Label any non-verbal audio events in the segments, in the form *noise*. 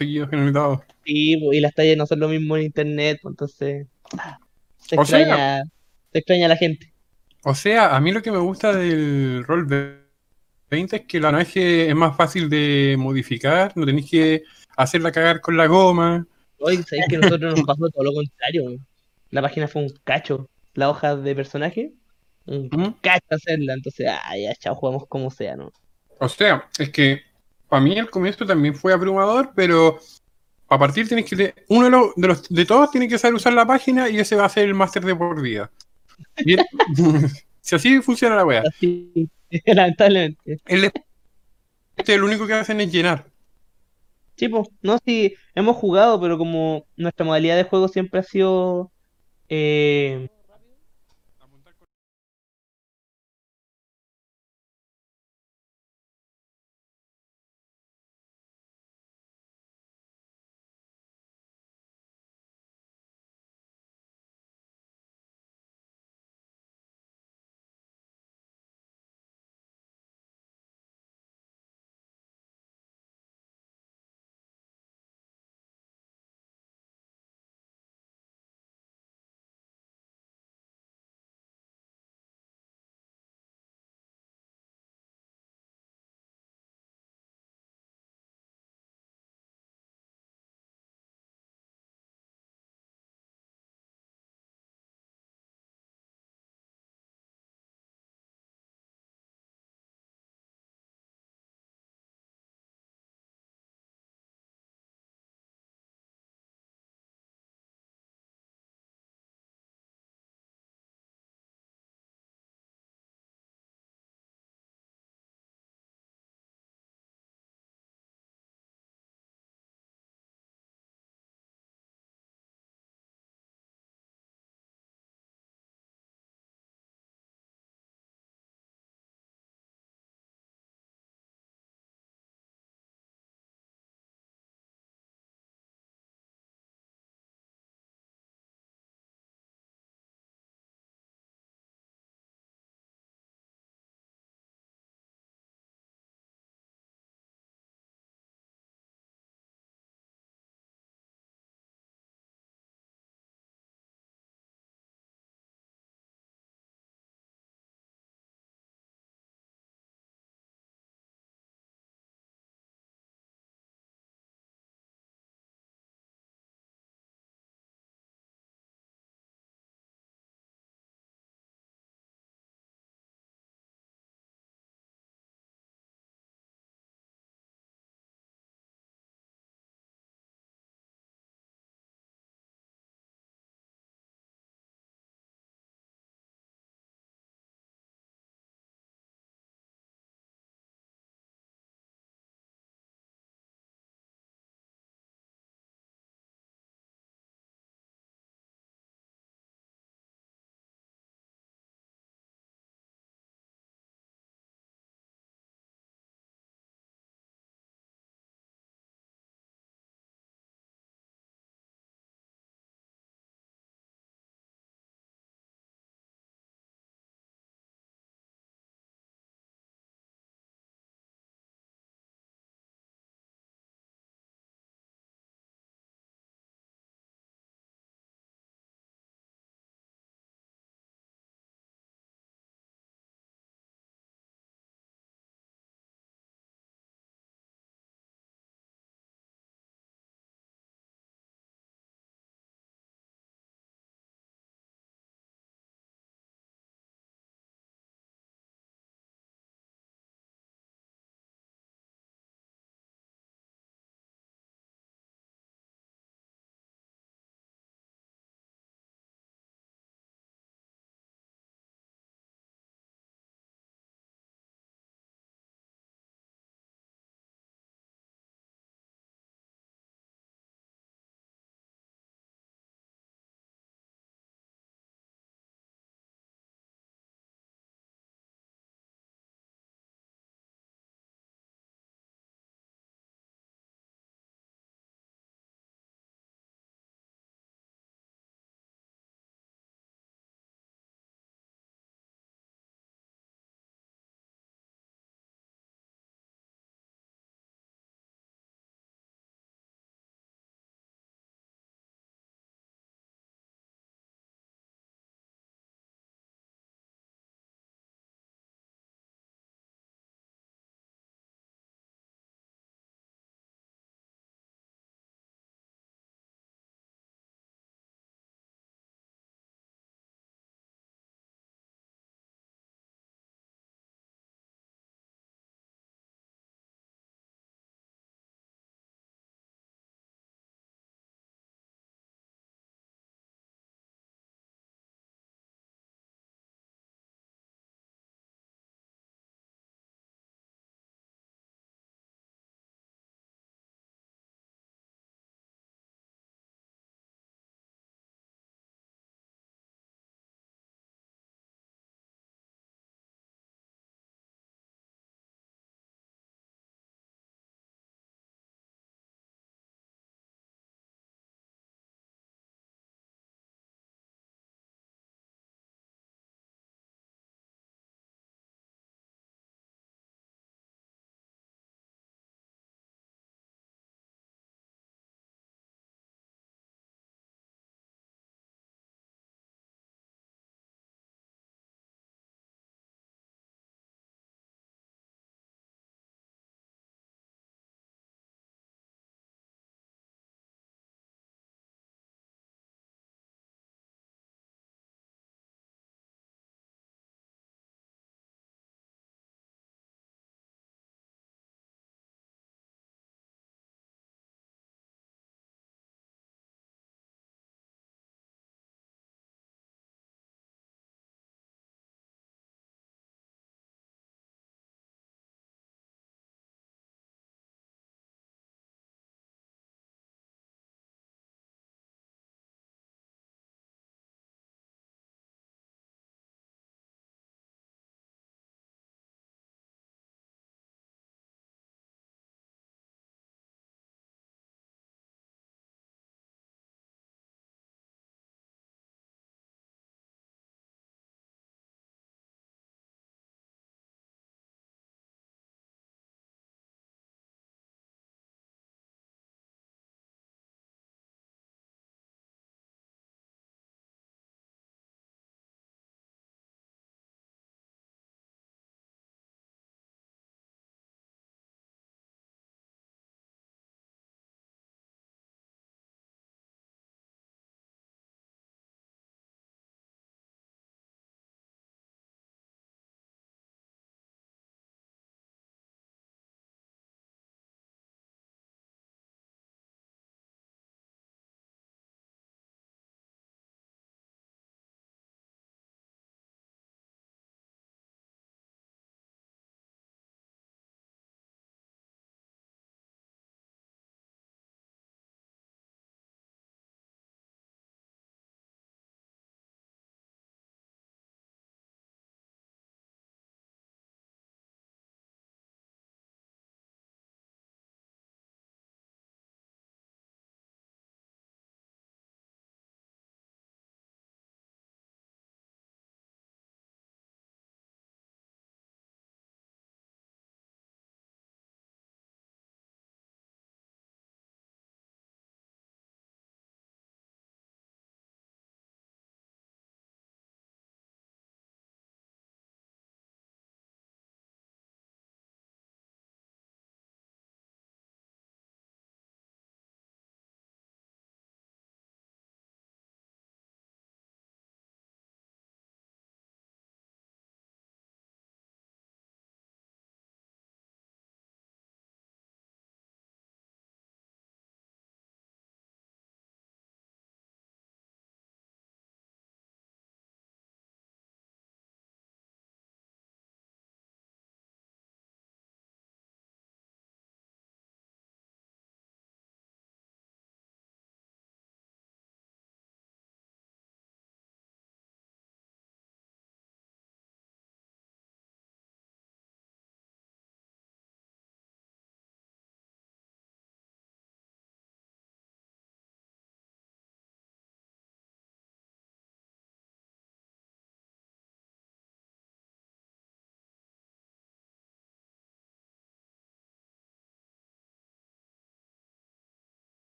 seguidos generalizados. Sí, po, y las tallas no son lo mismo en internet, pues, entonces se O sea- extraña, se extraña a la gente. O sea, a mí lo que me gusta del Roll 20 es que la verdad es que es más fácil de modificar, no tenéis que hacerla cagar con la goma. Hoy sabéis que nosotros nos pasó todo lo contrario. La página fue un cacho. La hoja de personaje, un ¿Mm? cacho hacerla. Entonces, ah, ya, chao, jugamos como sea, ¿no? O sea, es que para mí el comienzo también fue abrumador, pero a partir tienes que uno de los, de los de todos tiene que saber usar la página y ese va a ser el máster de por vida. Bien. *laughs* si así funciona la wea. Así, *laughs* lamentablemente. El este lo único que hacen es llenar. Sí, pues, no, sí, hemos jugado, pero como nuestra modalidad de juego siempre ha sido eh,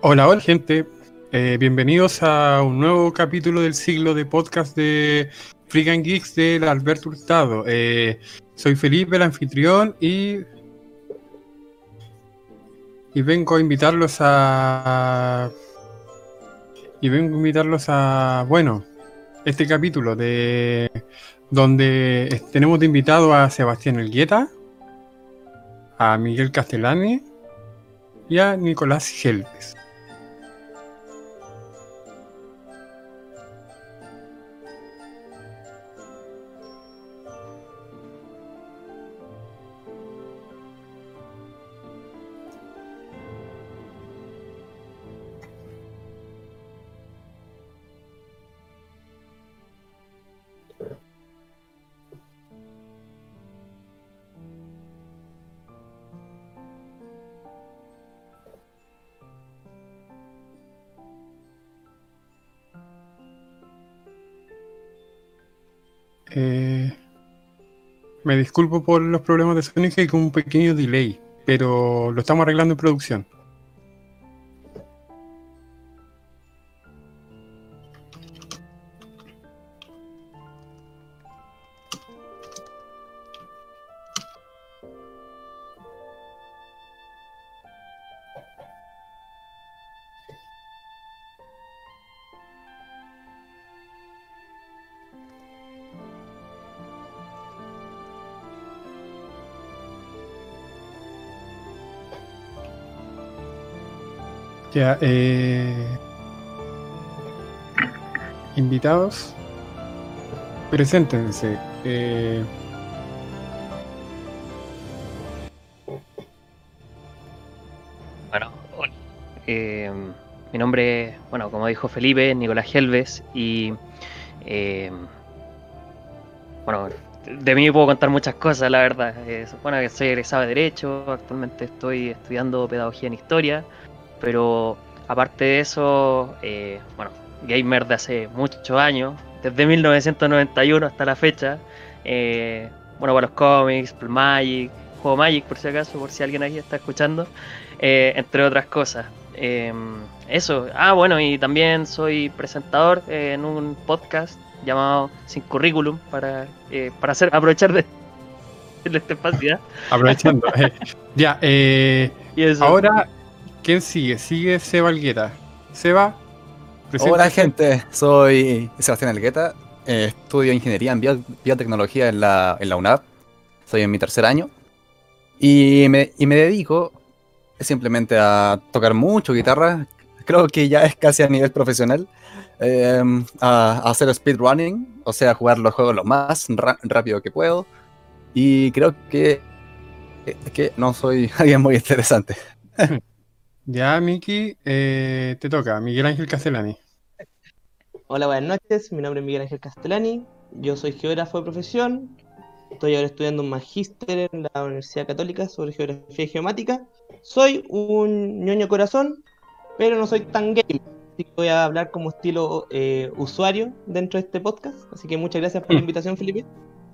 Hola, hola gente. Eh, bienvenidos a un nuevo capítulo del siglo de podcast de Freaking Geeks del Alberto Hurtado. Eh, soy Felipe, el anfitrión, y, y vengo a invitarlos a... Y vengo a invitarlos a, bueno, este capítulo de donde tenemos de invitado a Sebastián Elgueta, a Miguel Castellani y a Nicolás Gelbes. Disculpo por los problemas de sonido y con un pequeño delay, pero lo estamos arreglando en producción. Eh, invitados, preséntense. Eh, Bueno. Eh, mi nombre, bueno, como dijo Felipe, Nicolás Gelves y eh, bueno, de mí puedo contar muchas cosas, la verdad. Eh, bueno, que soy egresado de Derecho, actualmente estoy estudiando Pedagogía en Historia, pero aparte de eso, eh, bueno, gamer de hace muchos años, desde 1991 hasta la fecha. eh, bueno, para los cómics, Magic, juego Magic por si acaso, por si alguien aquí está escuchando, eh, entre otras cosas. Eh, eso, ah, bueno, y también soy presentador eh, en un podcast llamado Sin Currículum para, eh, para hacer, aprovechar de, de esta espacio. ¿ya? aprovechando. eh, ya, eh, *laughs* Y eso. ahora, ¿quién sigue? Sigue Seba Algueta. Seba. Hola gente, soy Sebastián Elgueta, eh, estudio ingeniería en bio- biotecnología en la, en la UNAP, soy en mi tercer año y me, y me dedico simplemente a tocar mucho guitarra, creo que ya es casi a nivel profesional, eh, a, a hacer speedrunning, o sea, jugar los juegos lo más rápido que puedo y creo que, que no soy *laughs* alguien muy interesante. *laughs* Ya, Miki, eh, te toca. Miguel Ángel Castellani. Hola, buenas noches. Mi nombre es Miguel Ángel Castellani. Yo soy geógrafo de profesión. Estoy ahora estudiando un magíster en la Universidad Católica sobre geografía y geomática. Soy un ñoño corazón, pero no soy tan gamer. Así que voy a hablar como estilo eh, usuario dentro de este podcast. Así que muchas gracias por la *laughs* invitación, Felipe.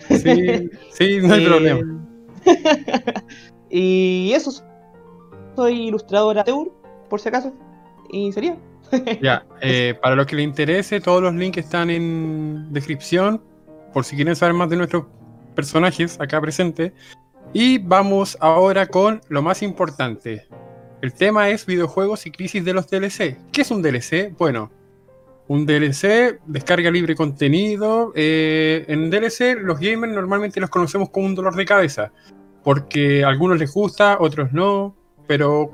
Sí, sí, no hay *laughs* Eh, problema. *laughs* y eso, soy ilustradora Teur, por si acaso. Y sería. *laughs* Ya, eh, para los que les interese, todos los links están en descripción, por si quieren saber más de nuestros personajes acá presentes. Y vamos ahora con lo más importante. El tema es videojuegos y crisis de los DLC. ¿Qué es un DLC? Bueno, un DLC, descarga libre contenido. eh, en DLC los gamers normalmente los conocemos como un dolor de cabeza, porque a algunos les gusta, otros no, pero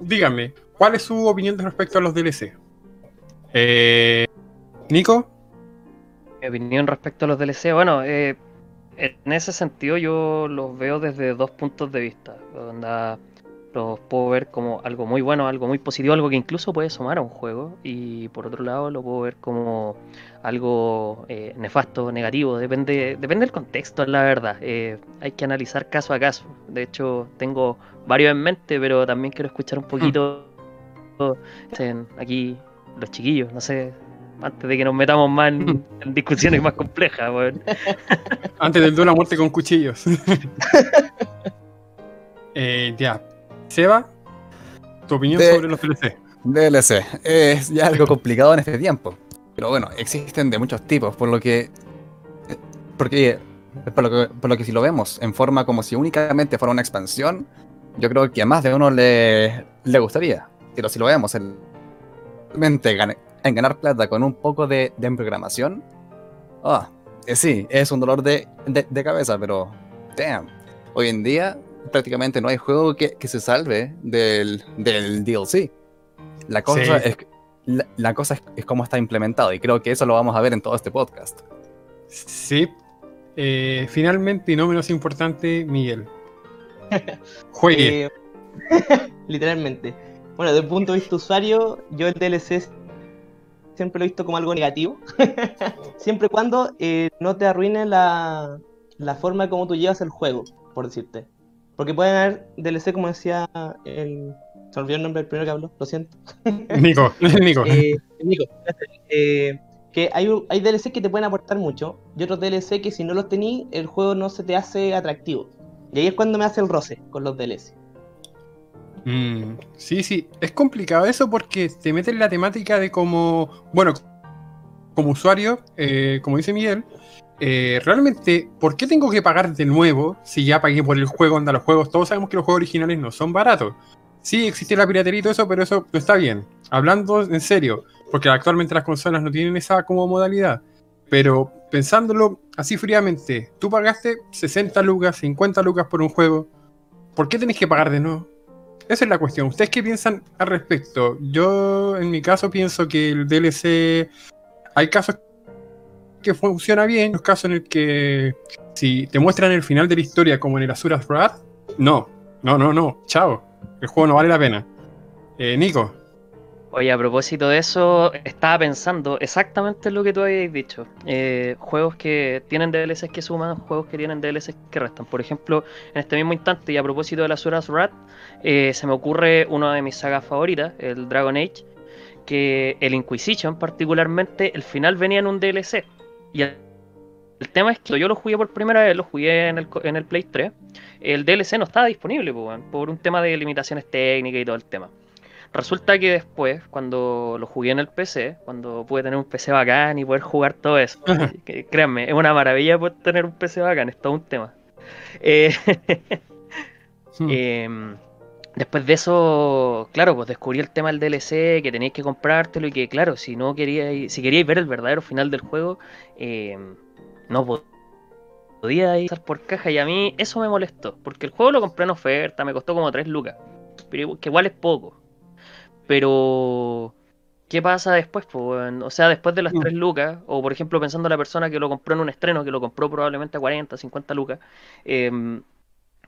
díganme, ¿cuál es su opinión respecto a los DLC? Eh, Nico, Mi opinión respecto a los DLC, bueno, eh, en ese sentido yo los veo desde dos puntos de vista. Onda, los puedo ver como algo muy bueno, algo muy positivo, algo que incluso puede sumar a un juego. Y por otro lado lo puedo ver como algo eh, nefasto, negativo. Depende, depende del contexto, la verdad. Eh, hay que analizar caso a caso. De hecho, tengo varios en mente, pero también quiero escuchar un poquito en- aquí los chiquillos, no sé, antes de que nos metamos más en, en discusiones más complejas, *laughs* antes del duelo a muerte con cuchillos. *laughs* Eh, ya, Seba, Tu opinión De- sobre los DLC. DLC. Es ya algo complicado en este tiempo. Pero bueno, existen de muchos tipos, por lo que. Porque. Por lo que, por lo que si lo vemos en forma como si únicamente fuera una expansión, yo creo que a más de uno le, le gustaría. Pero si lo vemos en, realmente gan- en ganar plata con un poco de, de programación, ah, eh, sí, es un dolor de, de- de cabeza, pero damn. Hoy en día prácticamente no hay juego que, que se salve del, del DLC. La cosa, Sí. es, la, la cosa es, es cómo está implementado y creo que eso lo vamos a ver en todo este podcast. Sí. Eh, finalmente, y no menos importante, Miguel. *laughs* Juegue. Eh, *laughs* literalmente. Bueno, desde el punto de vista usuario, yo el DLC siempre lo he visto como algo negativo. *laughs* siempre y cuando eh, no te arruine la, la forma como tú llevas el juego, por decirte. Porque pueden haber DLC, como decía el. Se olvidó el nombre del primero que habló, lo siento. Nico, Nico. Eh, Nico, eh, que hay, DLC que te pueden aportar mucho y otros DLC que si no los tenís, el juego no se te hace atractivo. Y ahí es cuando me hace el roce con los DLC. Mm, sí, sí, es complicado eso porque te mete en la temática de como, bueno, como usuario, eh, como dice Miguel, eh, realmente, ¿por qué tengo que pagar de nuevo si ya pagué por el juego? Anda, los juegos, todos sabemos que los juegos originales no son baratos. Sí, existe la piratería y todo eso, pero eso no está bien. Hablando en serio, porque actualmente las consolas no tienen esa como modalidad. Pero pensándolo así fríamente, tú pagaste 60 lucas, 50 lucas por un juego. ¿Por qué tenés que pagar de nuevo? Esa es la cuestión. ¿Ustedes qué piensan al respecto? Yo, en mi caso, pienso que el DLC. Hay casos que funciona bien, los casos en el que si te muestran el final de la historia como en el Asuras Wrath, no, no, no, no, chao. El juego no vale la pena. Eh, Nico, Oye, a propósito de eso, estaba pensando exactamente lo que tú habías dicho. Eh, juegos que tienen DLCs que suman, juegos que tienen DLCs que restan. Por ejemplo, en este mismo instante, y a propósito de las Suras Rat, eh, se me ocurre una de mis sagas favoritas, el Dragon Age, que el Inquisition particularmente, el final venía en un DLC. Y el, tema es que yo lo jugué por primera vez, lo jugué en el, en el Play 3, el DLC no estaba disponible por un tema de limitaciones técnicas y todo el tema. Resulta que después, cuando lo jugué en el PC, cuando pude tener un PC bacán y poder jugar todo eso, que, créanme, es una maravilla poder tener un PC bacán, es todo un tema. Eh, *laughs* Hmm. Em, después de eso, claro, pues descubrí el tema del DLC, que teníais que comprártelo y que, claro, si no queríais, si queríais ver el verdadero final del juego, em, no po- podía ir por caja y a mí eso me molestó, porque el juego lo compré en oferta, me costó como 3 lucas, pero que igual es poco. Pero, ¿qué pasa después? O sea, después de las Mm. 3 lucas, o por ejemplo pensando en la persona que lo compró en un estreno, que lo compró probablemente a 40, 50 lucas, em,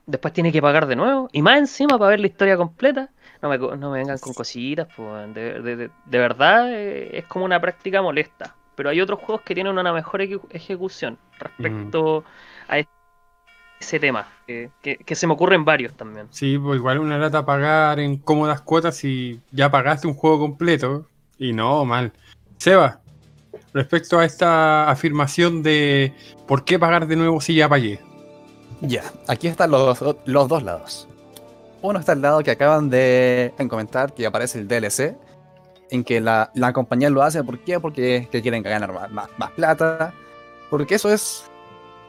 después tiene que pagar de nuevo, y más encima para ver la historia completa, no me, no me vengan con cositas, pues, de, de- de- de verdad eh, es como una práctica molesta. Pero hay otros juegos que tienen una mejor ejecu- ejecución respecto a ese tema, que, que- que se me ocurren varios también. Sí, pues igual una lata pagar en cómodas cuotas si ya pagaste un juego completo. Y no, mal. Seba, respecto a esta afirmación de por qué pagar de nuevo si ya pagué. Ya, aquí están los, los dos lados. Uno está al lado que acaban de comentar que aparece el DLC, en que la, la compañía lo hace, ¿por qué? Porque que quieren ganar más, más- más plata, porque eso es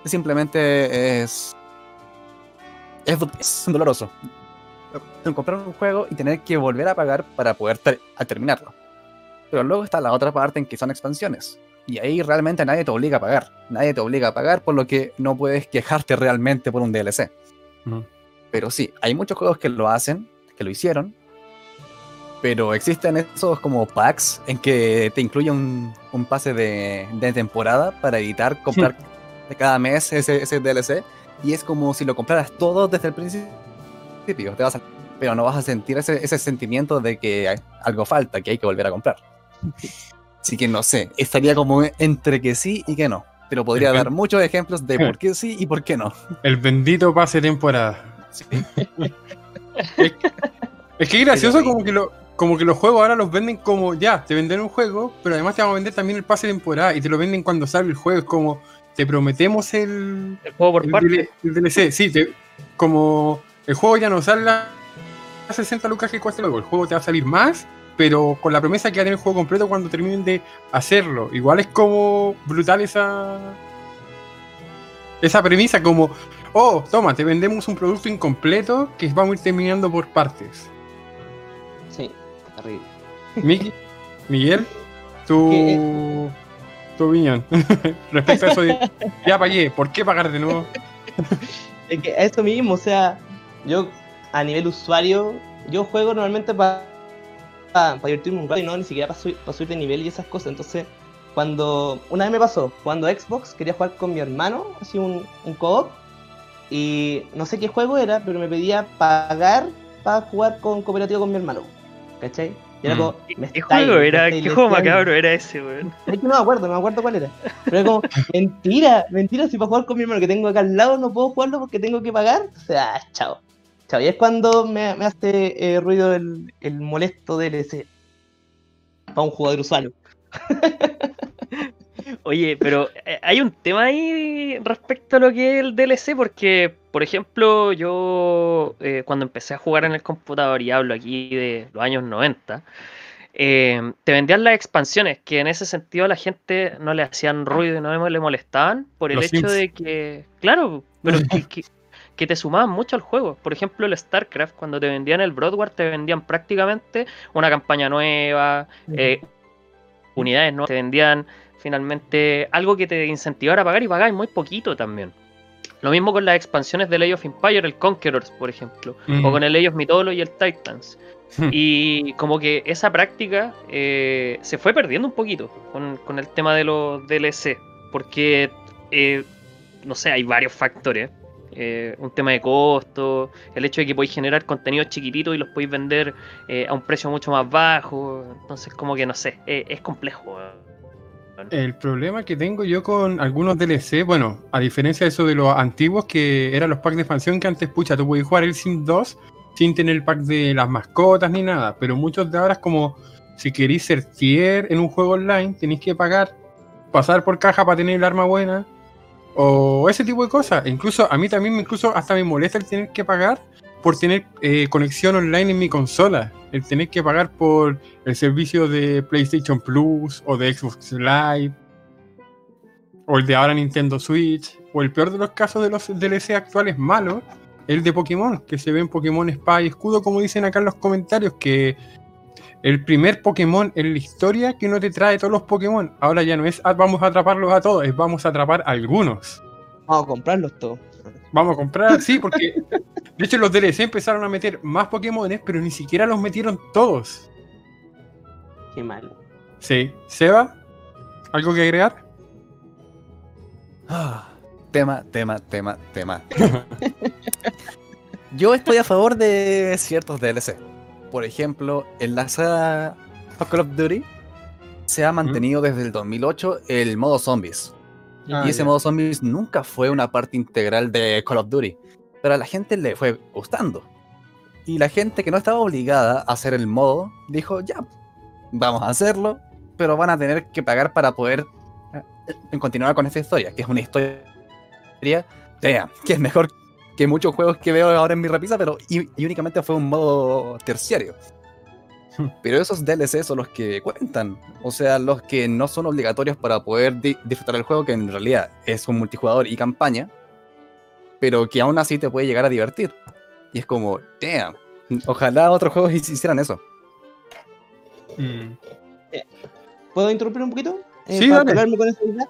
simplemente es, es, es doloroso. Comprar un juego y tener que volver a pagar para poder ter- a terminarlo. Pero luego está la otra parte en que son expansiones. Y ahí realmente nadie te obliga a pagar. Nadie te obliga a pagar, por lo que no puedes quejarte realmente por un DLC. Pero sí, hay muchos juegos que lo hacen, que lo hicieron. Pero existen esos como packs en que te incluye un, un pase de, de temporada para evitar comprar de cada mes ese, ese DLC. Y es como si lo compraras todo desde el principio. Te vas a- pero no vas a sentir ese, ese sentimiento de que hay- algo falta, que hay que volver a comprar. *laughs* Así que no sé, estaría como entre que sí y que no. Pero podría dar muchos ejemplos de por qué sí y por qué no. El bendito pase temporada. *laughs* es, es que es gracioso como que, lo, como que los juegos ahora los venden como ya, te venden un juego, pero además te vamos a vender también el pase de temporada y te lo venden cuando sale el juego. Es como, te prometemos el, El juego por el parte. El DLC. Sí, te- como el juego ya no sale la 60 lucas que cuesta luego. El juego te va a salir más, pero con la promesa que va a tener el juego completo cuando terminen de hacerlo. Igual es como brutal esa. Esa premisa, como, oh, toma, te vendemos un producto incompleto que vamos a ir terminando por partes. Sí, terrible. Miguel, tu, tu opinión *laughs* respecto a eso de, ya pagué, ¿por qué pagar de nuevo? Es que eso mismo, o sea, yo a nivel usuario, yo juego normalmente para divertirme un rato y no ni siquiera para subir de nivel y esas cosas. Entonces, cuando una vez me pasó, cuando Xbox quería jugar con mi hermano, así un, un co-op, y no sé qué juego era, pero me pedía pagar para jugar con cooperativo con mi hermano. ¿Cachai? Era Mm. como, me ¿Qué estáis- juego era? ¿Qué juego macabro era ese, weón? *laughs* Es que no me acuerdo, no me acuerdo cuál era. Pero es como, *laughs* mentira, mentira, si para jugar con mi hermano que tengo acá al lado no puedo jugarlo porque tengo que pagar. O sea, chao. Chao. Y es cuando me, me hace eh, ruido el, el molesto DLC. Para un jugador usuario. *laughs* Oye, pero eh, hay un tema ahí respecto a lo que es el DLC, porque, por ejemplo, yo eh, cuando empecé a jugar en el computador, y hablo aquí de los años 90, eh, te vendían las expansiones, que en ese sentido a la gente no le hacían ruido y no le molestaban, por el Los hecho Sims. de que, claro, pero *laughs* que, que- que te sumaban mucho al juego. Por ejemplo, el StarCraft, cuando te vendían el Broadwar, te vendían prácticamente una campaña nueva, eh, unidades nuevas, te vendían finalmente algo que te incentivara a pagar y pagáis muy poquito también. Lo mismo con las expansiones de Age of Empire, el Conquerors, por ejemplo, Mm. o con el Age of Mythology y el Titans. Hmm. Y como que esa práctica eh, se fue perdiendo un poquito con, con el tema de los DLC, porque, eh, no sé, hay varios factores. eh, un tema de costo, el hecho de que podéis generar contenidos chiquititos y los podéis vender a un precio mucho más bajo. Entonces, como que no sé, es complejo. El problema que tengo yo con algunos DLC, bueno, a diferencia de eso de los antiguos que eran los packs de expansión que antes, pucha, tú podías jugar el Sim 2 sin tener el pack de las mascotas ni nada, pero muchos de ahora es como si queréis ser tier en un juego online, tenéis que pagar, pasar por caja para tener el arma buena o ese tipo de cosas. Incluso a mí también, incluso hasta me molesta el tener que pagar por tener eh, conexión online en mi consola, el tener que pagar por el servicio de PlayStation Plus o de Xbox Live o el de ahora Nintendo Switch o el peor de los casos de los DLC actuales malos el de Pokémon que se ve en Pokémon Espada y Escudo como dicen acá en los comentarios que el primer Pokémon en la historia que no te trae todos los Pokémon. Ahora ya no es "Ah, vamos a atraparlos a todos es vamos a atrapar a algunos Vamos a comprarlos todos. Vamos a comprar sí porque de hecho los DLC empezaron a meter más Pokémones pero ni siquiera los metieron todos Qué mal. sí Seba algo que agregar Ah, tema, tema, tema, tema. *laughs* Yo estoy a favor de ciertos DLC. Por ejemplo, en la saga Call of Duty se ha mantenido desde el 2008 el modo zombies. Ah, y ese modo zombies nunca fue una parte integral de Call of Duty. Pero a la gente le fue gustando. Y la gente que no estaba obligada a hacer el modo dijo, ya, vamos a hacerlo, pero van a tener que pagar para poder eh, continuar con esta historia, que es una historia que es mejor que muchos juegos que veo ahora en mi repisa, pero y, y únicamente fue un modo terciario. Pero esos DLC son los que cuentan, o sea, los que no son obligatorios para poder di- disfrutar el juego, que en realidad es un multijugador y campaña, pero que aún así te puede llegar a divertir. Y es como, damn, ojalá otros juegos hicieran eso. Mm. ¿Puedo interrumpir un poquito? Eh, Sí, para dale. con esa idea.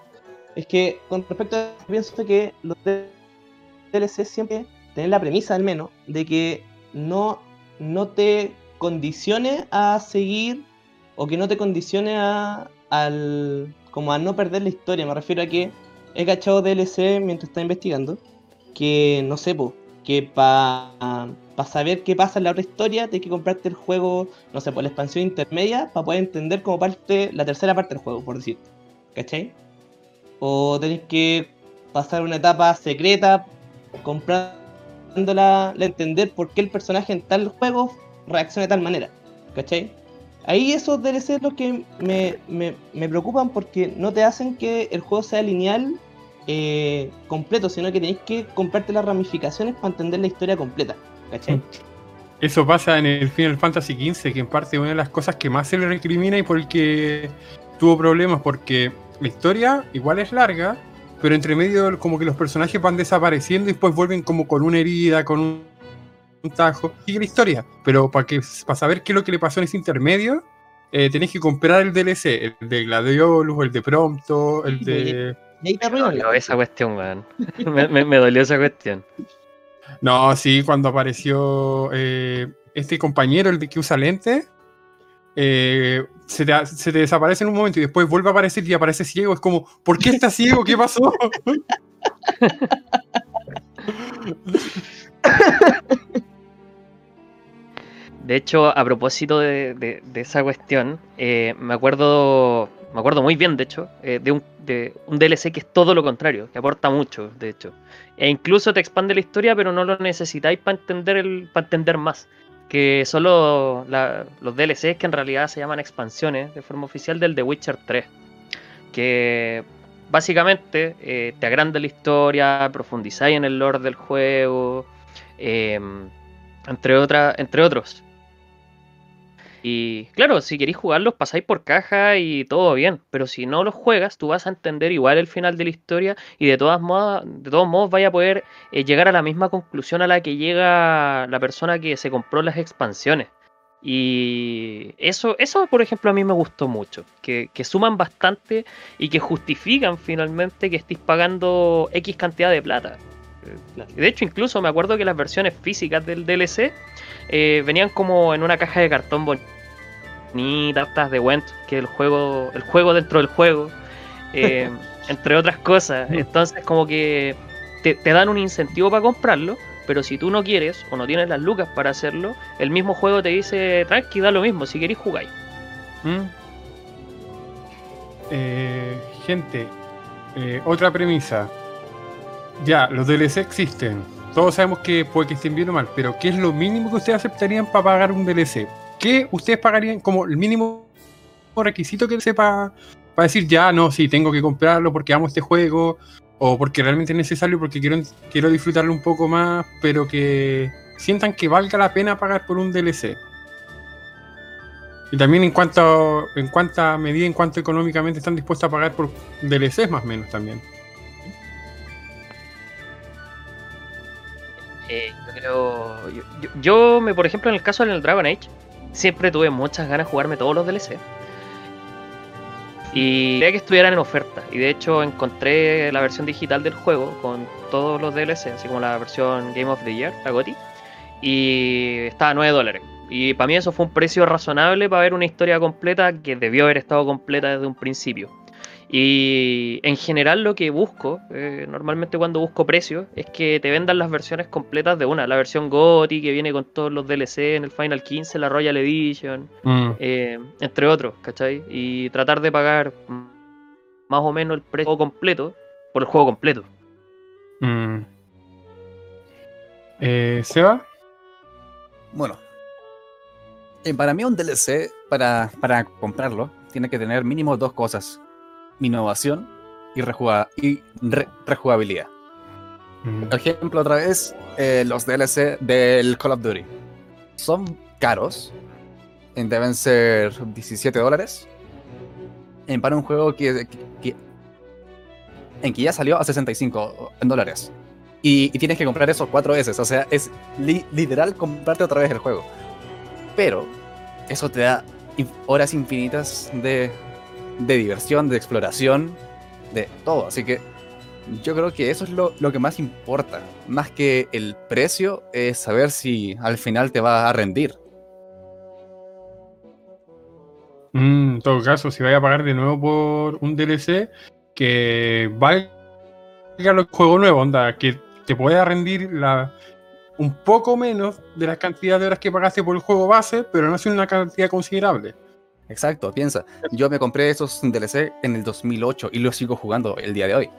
Es que con respecto a pienso que los DLC siempre tienen la premisa al menos de que no, no te condicione a seguir o que no te condicione a al como a no perder la historia. Me refiero a que he cachado DLC mientras estaba investigando que no sé, que para saber qué pasa en la otra historia tienes que comprarte el juego, no sé, por la expansión intermedia para poder entender como parte la tercera parte del juego, por decir. ¿Cachai? O tenés que pasar una etapa secreta comprándola, la entender por qué el personaje en tal juego reacciona de tal manera. ¿Cachai? Ahí esos DLC los que me, me, me preocupan porque no te hacen que el juego sea lineal eh, completo, sino que tenés que comprarte las ramificaciones para entender la historia completa. ¿Cachai? *laughs* Eso pasa en el Final Fantasy XV, que en parte es una de las cosas que más se le recrimina y por el que tuvo problemas, porque la historia igual es larga, pero entre medio como que los personajes van desapareciendo y después vuelven como con una herida, con un, un tajo. Sigue la historia, pero para, que, para saber qué es lo que le pasó en ese intermedio, eh, tenés que comprar el DLC, el de Gladiolus, el de Prompto, el de... Y ahí te dolió esa cuestión, weón. *laughs* me, me- me dolió esa cuestión. No, sí, cuando apareció eh, este compañero, el de que usa lente, eh, se, te, se te desaparece en un momento y después vuelve a aparecer y aparece ciego. Es como, ¿por qué está ciego? ¿Qué pasó? *laughs* *laughs* De hecho, a propósito de, esa cuestión, eh, me acuerdo me acuerdo muy bien, de hecho, eh, de, un, de un DLC que es todo lo contrario, que aporta mucho, de hecho. E incluso te expande la historia, pero no lo necesitáis para entender, el, para entender más. Que son los, DLCs que en realidad se llaman expansiones de forma oficial del The Witcher 3. Que básicamente eh, te agranda la historia, profundizáis en el lore del juego, eh, entre, otra, entre otros. Y claro, si queréis jugarlos, pasáis por caja y todo bien. Pero si no los juegas, tú vas a entender igual el final de la historia y de todas modas, de todos modos vaya a poder eh, llegar a la misma conclusión a la que llega la persona que se compró las expansiones. Y eso, eso por ejemplo, a mí me gustó mucho. Que, que suman bastante y que justifican finalmente que estéis pagando X cantidad de plata. Eh, De hecho, incluso me acuerdo que las versiones físicas del DLC eh, venían como en una caja de cartón bonita, estas de Went, que el juego, el juego dentro del juego, eh, *laughs* entre otras cosas. Entonces, como que te, te dan un incentivo para comprarlo, pero si tú no quieres o no tienes las lucas para hacerlo, el mismo juego te dice, tranqui, da lo mismo, si queréis jugáis. ¿Mm? Eh, gente, eh, otra premisa. Ya, los DLC existen. Todos sabemos que puede que estén bien o mal, pero ¿qué es lo mínimo que ustedes aceptarían para pagar un DLC? ¿Qué ustedes pagarían como el mínimo requisito que sepa para decir ya, no, sí, tengo que comprarlo porque amo este juego o porque realmente es necesario porque quiero, quiero disfrutarlo un poco más, pero que sientan que valga la pena pagar por un DLC? Y también en cuanto en cuánta medida, en cuanto económicamente están dispuestos a pagar por DLCs más o menos también. Eh, yo creo. Yo, me, por ejemplo, en el caso del Dragon Age, siempre tuve muchas ganas de jugarme todos los DLC. Y quería que estuvieran en oferta. Y de hecho encontré la versión digital del juego con todos los DLC, así como la versión Game of the Year, la GOTY. Y estaba a 9 dólares. Y para mí eso fue un precio razonable para ver una historia completa que debió haber estado completa desde un principio. Y en general lo que busco, eh, normalmente cuando busco precios, es que te vendan las versiones completas de una. La versión GOTY que viene con todos los DLC en el Final 15, la Royal Edition, eh, entre otros, ¿cachai? Y tratar de pagar mm, más o menos el precio completo por el juego completo. Mm. Eh, Seba, Bueno. eh, para mí un DLC, para, para comprarlo, tiene que tener mínimo dos cosas. Innovación y, rejugá- y re- rejugabilidad. Mm. Por ejemplo, otra vez, eh, los DLC del Call of Duty. Son caros. Deben ser 17 dólares. Para un juego que, que- que- en que ya salió a 65 dólares. Y, y tienes que comprar eso cuatro veces. O sea, es li- literal comprarte otra vez el juego. Pero eso te da horas infinitas de, de diversión, de exploración, de todo. Así que yo creo que eso es lo, que más importa. Más que el precio, es saber si al final te va a rendir. Mm, en todo caso, si vaya a pagar de nuevo por un DLC, que valga el juego nuevo, onda, que te pueda rendir un poco menos de la cantidad de horas que pagaste por el juego base, pero no es una cantidad considerable. Exacto, piensa. Yo me compré esos DLC en el 2008 y los sigo jugando el día de hoy.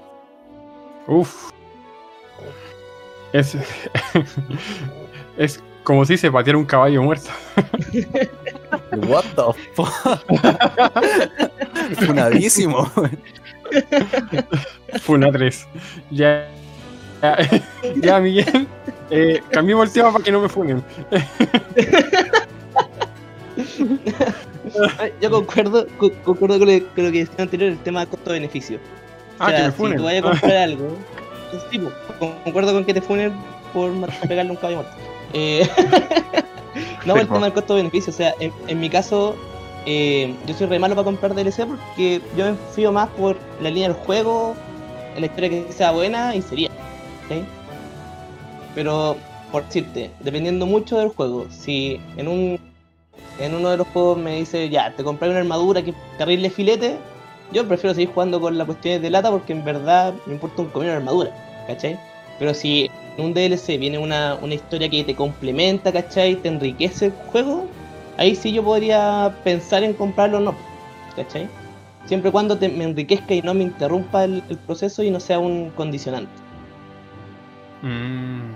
Uf. Es, *laughs* es como si se pateara un caballo muerto. *laughs* What the fuck? *laughs* Funadísimo. Fue una 3. Ya, ya, ya, Miguel. Eh, cambiemos el tema para que no me funen. Yo concuerdo, co- concuerdo con lo, con lo que decía anterior, el tema de costo-beneficio. O Ah, sea, que me si tú vayas a comprar *laughs* algo, concuerdo con que te funen por pegarle un caballo muerto. Eh, *laughs* no, el tema del costo-beneficio. O sea, en, en mi caso, eh, yo soy re malo para comprar DLC porque yo me fío más por la línea del juego, la historia que sea buena y sería. Pero, por decirte, dependiendo mucho del juego, si en un en uno de los juegos me dice, ya, te compré una armadura que es terrible filete, yo prefiero seguir jugando con las cuestiones de lata porque en verdad me importa un comino de armadura, ¿cachai? Pero si en un DLC viene una, una historia que te complementa, ¿cachai? Te enriquece el juego, ahí sí yo podría pensar en comprarlo o no, ¿cachai? Siempre cuando me enriquezca y no me interrumpa el, proceso y no sea un condicionante. Mm.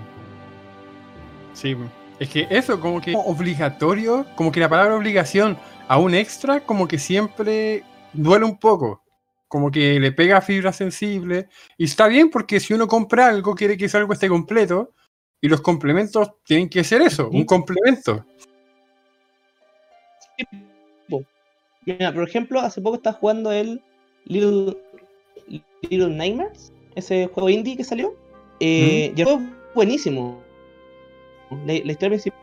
Sí, es que eso, como que obligatorio, como que la palabra obligación a un extra, como que siempre duele un poco. Como que le pega a fibra sensible. Y está bien porque si uno compra algo, quiere que ese algo esté completo. Y los complementos tienen que ser eso, un complemento. Mira, por ejemplo, hace poco estaba jugando el Little, Little Nightmares, ese juego indie que salió. Eh, Y el juego es buenísimo. La, historia principal.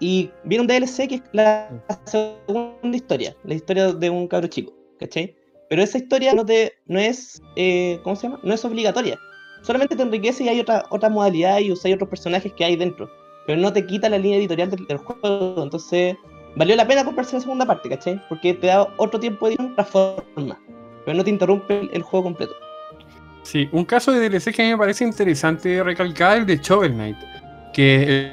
Y viene un DLC que es la segunda historia, la historia de un cabro chico, ¿cachai? Pero esa historia no, te, no es, eh, ¿cómo se llama? No es obligatoria. Solamente te enriquece y hay otra, otra modalidad y usáis otros personajes que hay dentro. Pero no te quita la línea editorial del, juego. Entonces, valió la pena comprarse la segunda parte, ¿cachai? Porque te da otro tiempo de otra forma. Pero no te interrumpe el, juego completo. Sí, un caso de DLC que a mí me parece interesante recalcar el de Shovel Knight. Que el,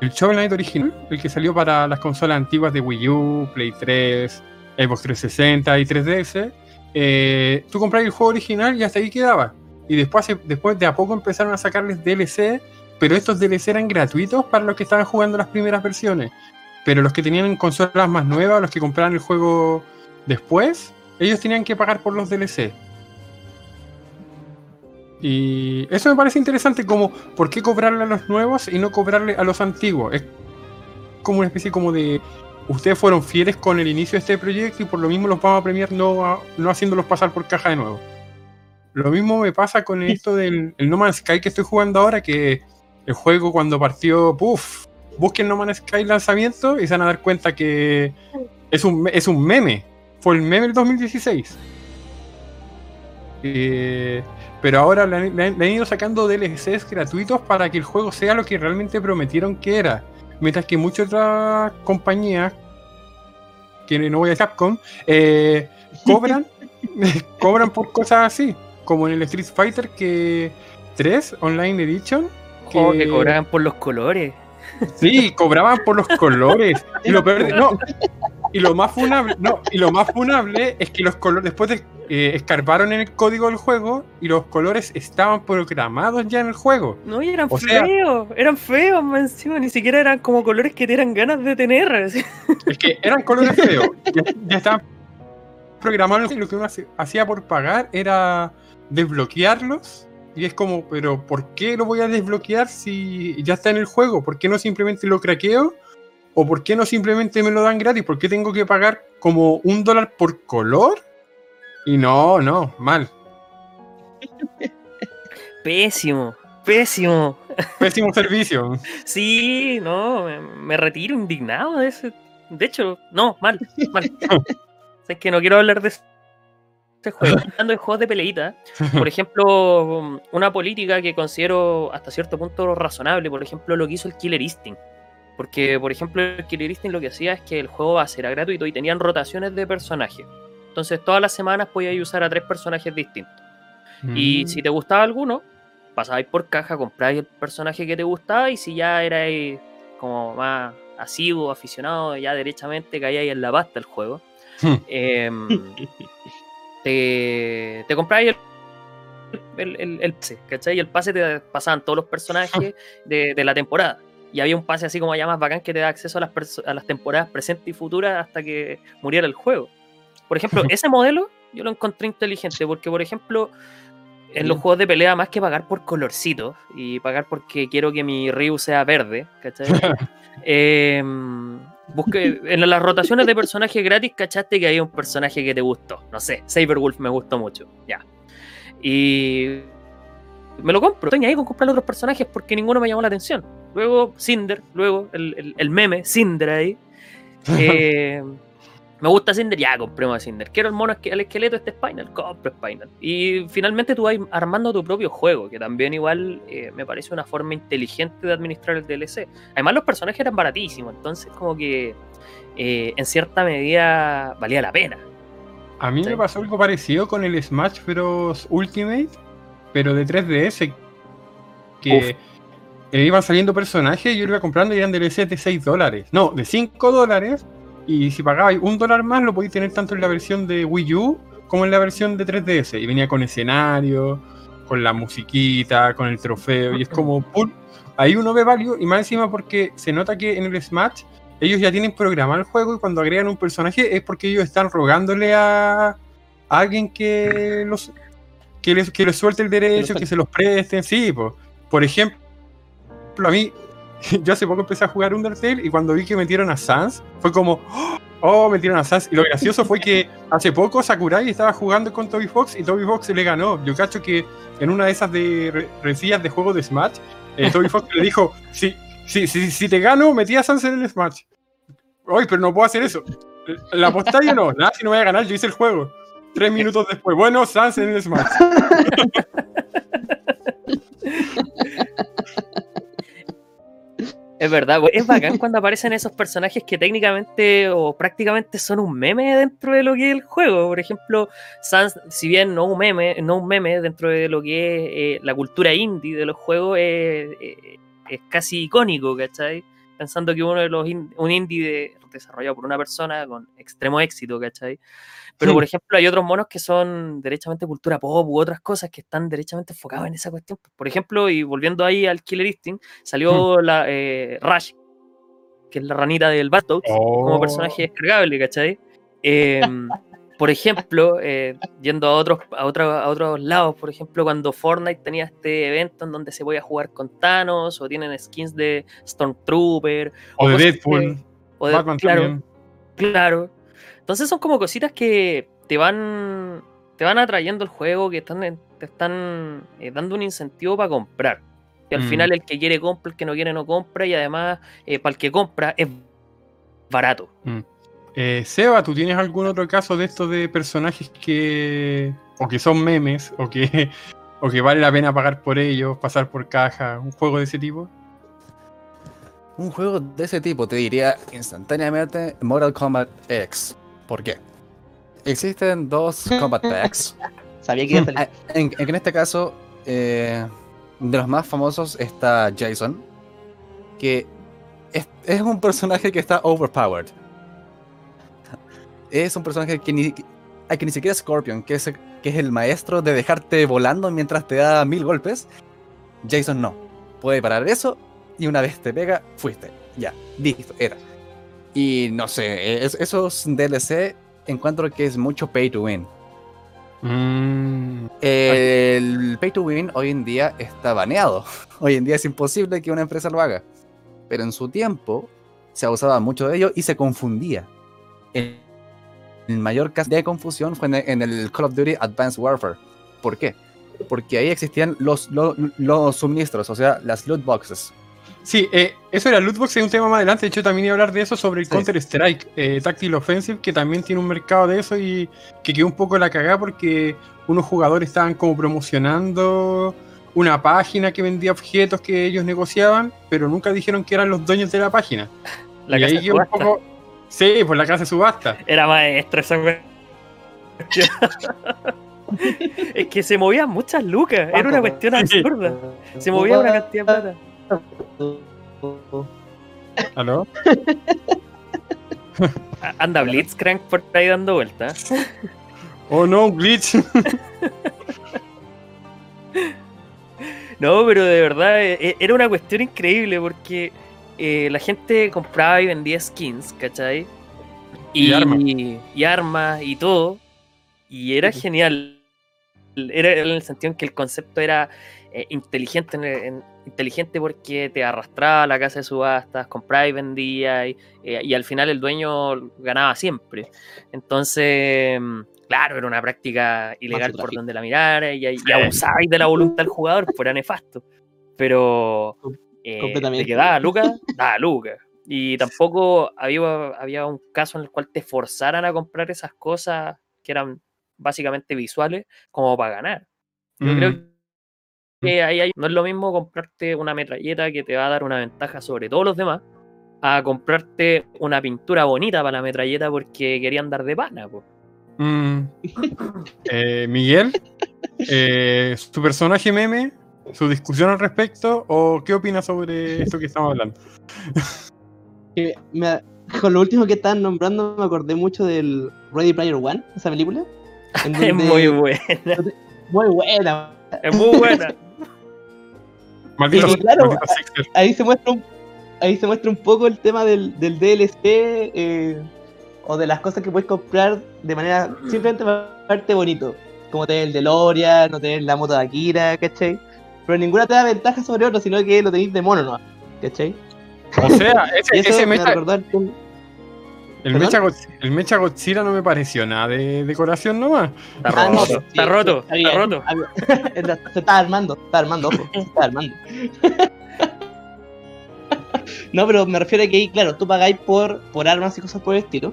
el Shovel Knight original, el que salió para las consolas antiguas de Wii U, Play 3, Xbox 360 y 3DS, eh, tú comprabas el juego original y hasta ahí quedaba. Y después, después de a poco empezaron a sacarles DLC, pero estos DLC eran gratuitos para los que estaban jugando las primeras versiones. Pero los que tenían consolas más nuevas, los que compraban el juego después, ellos tenían que pagar por los DLC. Y eso me parece interesante, como por qué cobrarle a los nuevos y no cobrarle a los antiguos. Es como una especie como de ustedes fueron fieles con el inicio de este proyecto y por lo mismo los vamos a premiar no, no haciéndolos pasar por caja de nuevo. Lo mismo me pasa con esto del el No Man's Sky que estoy jugando ahora, que el juego cuando partió, puff, busquen No Man's Sky lanzamiento y se van a dar cuenta que es un, es un meme. Fue el meme del 2016. Eh, pero ahora le han, le han- le han ido sacando DLCs gratuitos para que el juego sea lo que realmente prometieron que era. Mientras que muchas otras compañías, que no voy a Capcom, eh, *laughs* cobran, *laughs* cobran por cosas así. Como en el Street Fighter que 3 Online Edition. Juego que cobraban por los colores. Sí, cobraban por los colores. *laughs* Y lo peor de- no, y lo más funable, no, y lo más funable es que los colores después de, eh, escarbaron en el código del juego y los colores estaban programados ya en el juego. No, y eran O sea- feos, eran feos encima, ni siquiera eran como colores que te eran ganas de tener. *laughs* así. Es que eran colores feos. Ya, ya estaban programados y lo que uno hacía por pagar era desbloquearlos. Y es como, pero ¿por qué lo voy a desbloquear si ya está en el juego? ¿Por qué no simplemente lo craqueo? ¿O por qué no simplemente me lo dan gratis? ¿Por qué tengo que pagar como un dólar por color? Y no, no, mal. *laughs* Pésimo, pésimo. Pésimo servicio. *laughs* Sí, no, me, me retiro indignado de ese. De hecho, no, mal, mal. *laughs* es que no quiero hablar de ese juego. Hablando de juegos de peleita, por ejemplo, una política que considero hasta cierto punto razonable, por ejemplo, lo que hizo el Killer Instinct. Porque, por ejemplo, el Killer Instinct lo que hacía es que el juego base era gratuito y tenían rotaciones de personajes. Entonces, todas las semanas podías usar a tres personajes distintos. Y Mm. si te gustaba alguno, pasabais por caja, comprabais el personaje que te gustaba y si ya erais como más asiduo, aficionado, ya derechamente caíais en la pasta el juego, Hmm. em, te, te comprabais el, el, el- el pase, ¿cachai? Y el pase te pasaban todos los personajes *laughs* de, de la temporada. Y había un pase así como ya más bacán que te da acceso a las, a las temporadas presentes y futuras hasta que muriera el juego. Por ejemplo, *laughs* ese modelo yo lo encontré inteligente porque, por ejemplo, en los juegos de pelea, más que pagar por colorcitos y pagar porque quiero que mi Ryu sea verde, ¿cachai? *laughs* Em, busque, en las rotaciones de personajes gratis, ¿cachaste que hay un personaje que te gustó? No sé, Saberwolf me gustó mucho, ya. Y me lo compro. Estoy ahí con comprar otros personajes porque ninguno me llamó la atención. Luego Cinder, luego el, el, meme, Cinder ahí. *laughs* Eh, me gusta Cinder, ya compremos a Cinder. Quiero el mono, el esqueleto este Spinal, compro Spinal. Y finalmente tú vas armando tu propio juego, que también igual eh, me parece una forma inteligente de administrar el DLC. Además los personajes eran baratísimos, entonces como que eh, en cierta medida valía la pena. A mí me pasó algo parecido con el Smash Bros. Ultimate, pero de 3DS, que iban saliendo personajes y yo lo iba comprando y eran DLC de 6 dólares. No, de 5 dólares y si pagabais un dólar más, lo podéis tener tanto en la versión de Wii U como en la versión de 3DS. Y venía con escenario, con la musiquita, con el trofeo. Y es como, ahí uno ve value. Y más encima porque se nota que en el Smash ellos ya tienen programado el juego y cuando agregan un personaje es porque ellos están rogándole a, alguien que los que les, que les suelte el derecho, que se los presten. Sí, pues. Por ejemplo, a mí *laughs* yo hace poco empecé a jugar Undertale y cuando vi que metieron a Sans, fue como, *gasps* oh, metieron a Sans. Y lo gracioso fue que hace poco Sakurai estaba jugando con Toby Fox y Toby Fox le ganó. Yo cacho que en una de esas de rencillas de juego de Smash, eh, Toby Fox le dijo, si, si, si, si, te gano, metí a Sans en el Smash. Oye, pero no puedo hacer eso. La apostáis no, nada, si no voy a ganar, yo hice el juego. Tres minutos después, bueno, Sans en el Smash. *laughs* Es verdad, es bacán *laughs* cuando aparecen esos personajes que técnicamente o prácticamente son un meme dentro de lo que es el juego. Por ejemplo, Sans, si bien no un meme, no un meme dentro de lo que es eh, la cultura indie de los juegos, es, es, casi icónico, ¿cachai? Pensando que uno de los un indie desarrollado por una persona con extremo éxito, ¿cachai? Pero, por ejemplo, hay otros monos que son derechamente cultura pop u otras cosas que están derechamente enfocados en esa cuestión. Por ejemplo, y volviendo ahí al Killer Instinct, salió la eh, Rush, que es la ranita del Battletoads, como personaje oh. descargable, ¿cachai? Em, *laughs* por ejemplo, eh, yendo a otros, a, a otros lados, por ejemplo, cuando Fortnite tenía este evento en donde se podía jugar con Thanos, o tienen skins de Stormtrooper, o, de Deadpool, o de, claro, claro. Entonces son como cositas que te van, te van atrayendo el juego, que están, te están eh, dando un incentivo para comprar. Y al mm. final el que quiere compra, el que no quiere no compra, y además eh, para el que compra es barato. Mm. Eh, Seba, ¿tú tienes algún otro caso de estos de personajes que o que son memes o que, *laughs* o que vale la pena pagar por ellos, pasar por caja, un juego de ese tipo? Un juego de ese tipo, te diría instantáneamente Mortal Kombat X. ¿Por qué? Existen dos *laughs* combat packs. Sabía que ah, *laughs* en, en, este caso, eh, de los más famosos está Jason, que es, un personaje que está overpowered. Es un personaje que ni, que ni siquiera Scorpion, que es, que es el maestro de dejarte volando mientras te da mil golpes. Jason no. Puede parar eso y una vez te pega, fuiste. Ya, listo, era. Y no sé, esos DLC encuentro que es mucho pay to win. Mm. El pay to win hoy en día está baneado. *laughs* Hoy en día es imposible que una empresa lo haga. Pero en su tiempo se abusaba mucho de ello y se confundía. El, mayor caso de confusión fue en el, Call of Duty Advanced Warfare. ¿Por qué? Porque ahí existían los, los, los suministros, o sea, las loot boxes. Sí, eh, eso era Lootbox, es un tema más adelante. De hecho, también iba a hablar de eso sobre el Counter-Strike, eh, Tactical Offensive, que también tiene un mercado de eso y que quedó un poco la cagada porque unos jugadores estaban como promocionando una página que vendía objetos que ellos negociaban, pero nunca dijeron que eran los dueños de la página. *laughs* La casa de subasta. Un poco... Sí, pues la casa de subasta. Era maestro esa *laughs* Es que se movían muchas lucas, era una cuestión absurda. Se movía una cantidad de plata. ¿Aló? *laughs* Anda Blitzcrank por ahí dando vueltas. Oh no, Glitch. *laughs* no, pero de verdad e, e, era una cuestión increíble porque eh, la gente compraba y vendía skins, ¿cachai? Y, armas y, y todo. Y era genial. era en el sentido en que el concepto era eh, inteligente, en- en- inteligente porque te arrastraba a la casa de subastas, compraba y vendía, y, eh, y al final el dueño ganaba siempre. Entonces, mm, claro, era una práctica ilegal por donde la mirara y, y abusabais de la voluntad del jugador, pues era nefasto. Pero eh, de que daba lucas, daba lucas. Y tampoco había, había un caso en el cual te forzaran a comprar esas cosas que eran básicamente visuales como para ganar. Yo Mm. creo que ahí hay- no es lo mismo comprarte una metralleta que te va a dar una ventaja sobre todos los demás a comprarte una pintura bonita para la metralleta porque querían dar de pana. po. Mm. *laughs* Eh, Miguel, eh, ¿su personaje meme? ¿Su discusión al respecto? ¿O qué opina sobre esto que estamos hablando? *laughs* Me- con lo último que estaban nombrando me acordé mucho del Ready Player One, esa película. *laughs* Es muy buena, muy buena. Es muy buena. *laughs* Maldito, Y claro. Ahí se muestra un, ahí se muestra un poco el tema del, del DLC eh, o de las cosas que puedes comprar de manera simplemente para verte bonito. Como tener el DeLorean, no tener la moto de Akira, ¿cachai? Pero ninguna te da ventaja sobre otro, sino que lo tenéis de mono, ¿no? ¿cachai? O sea, ese, *laughs* ese me recordó tema- el, mecha, el Mecha Godzilla no me pareció nada de decoración nomás. Está Ah, no, roto, sí, está sí, roto, está está roto. *laughs* se está armando, se está armando, ojo, se está armando. *laughs* no, pero me refiero a que ahí, claro, tú pagáis por, por armas y cosas por el estilo,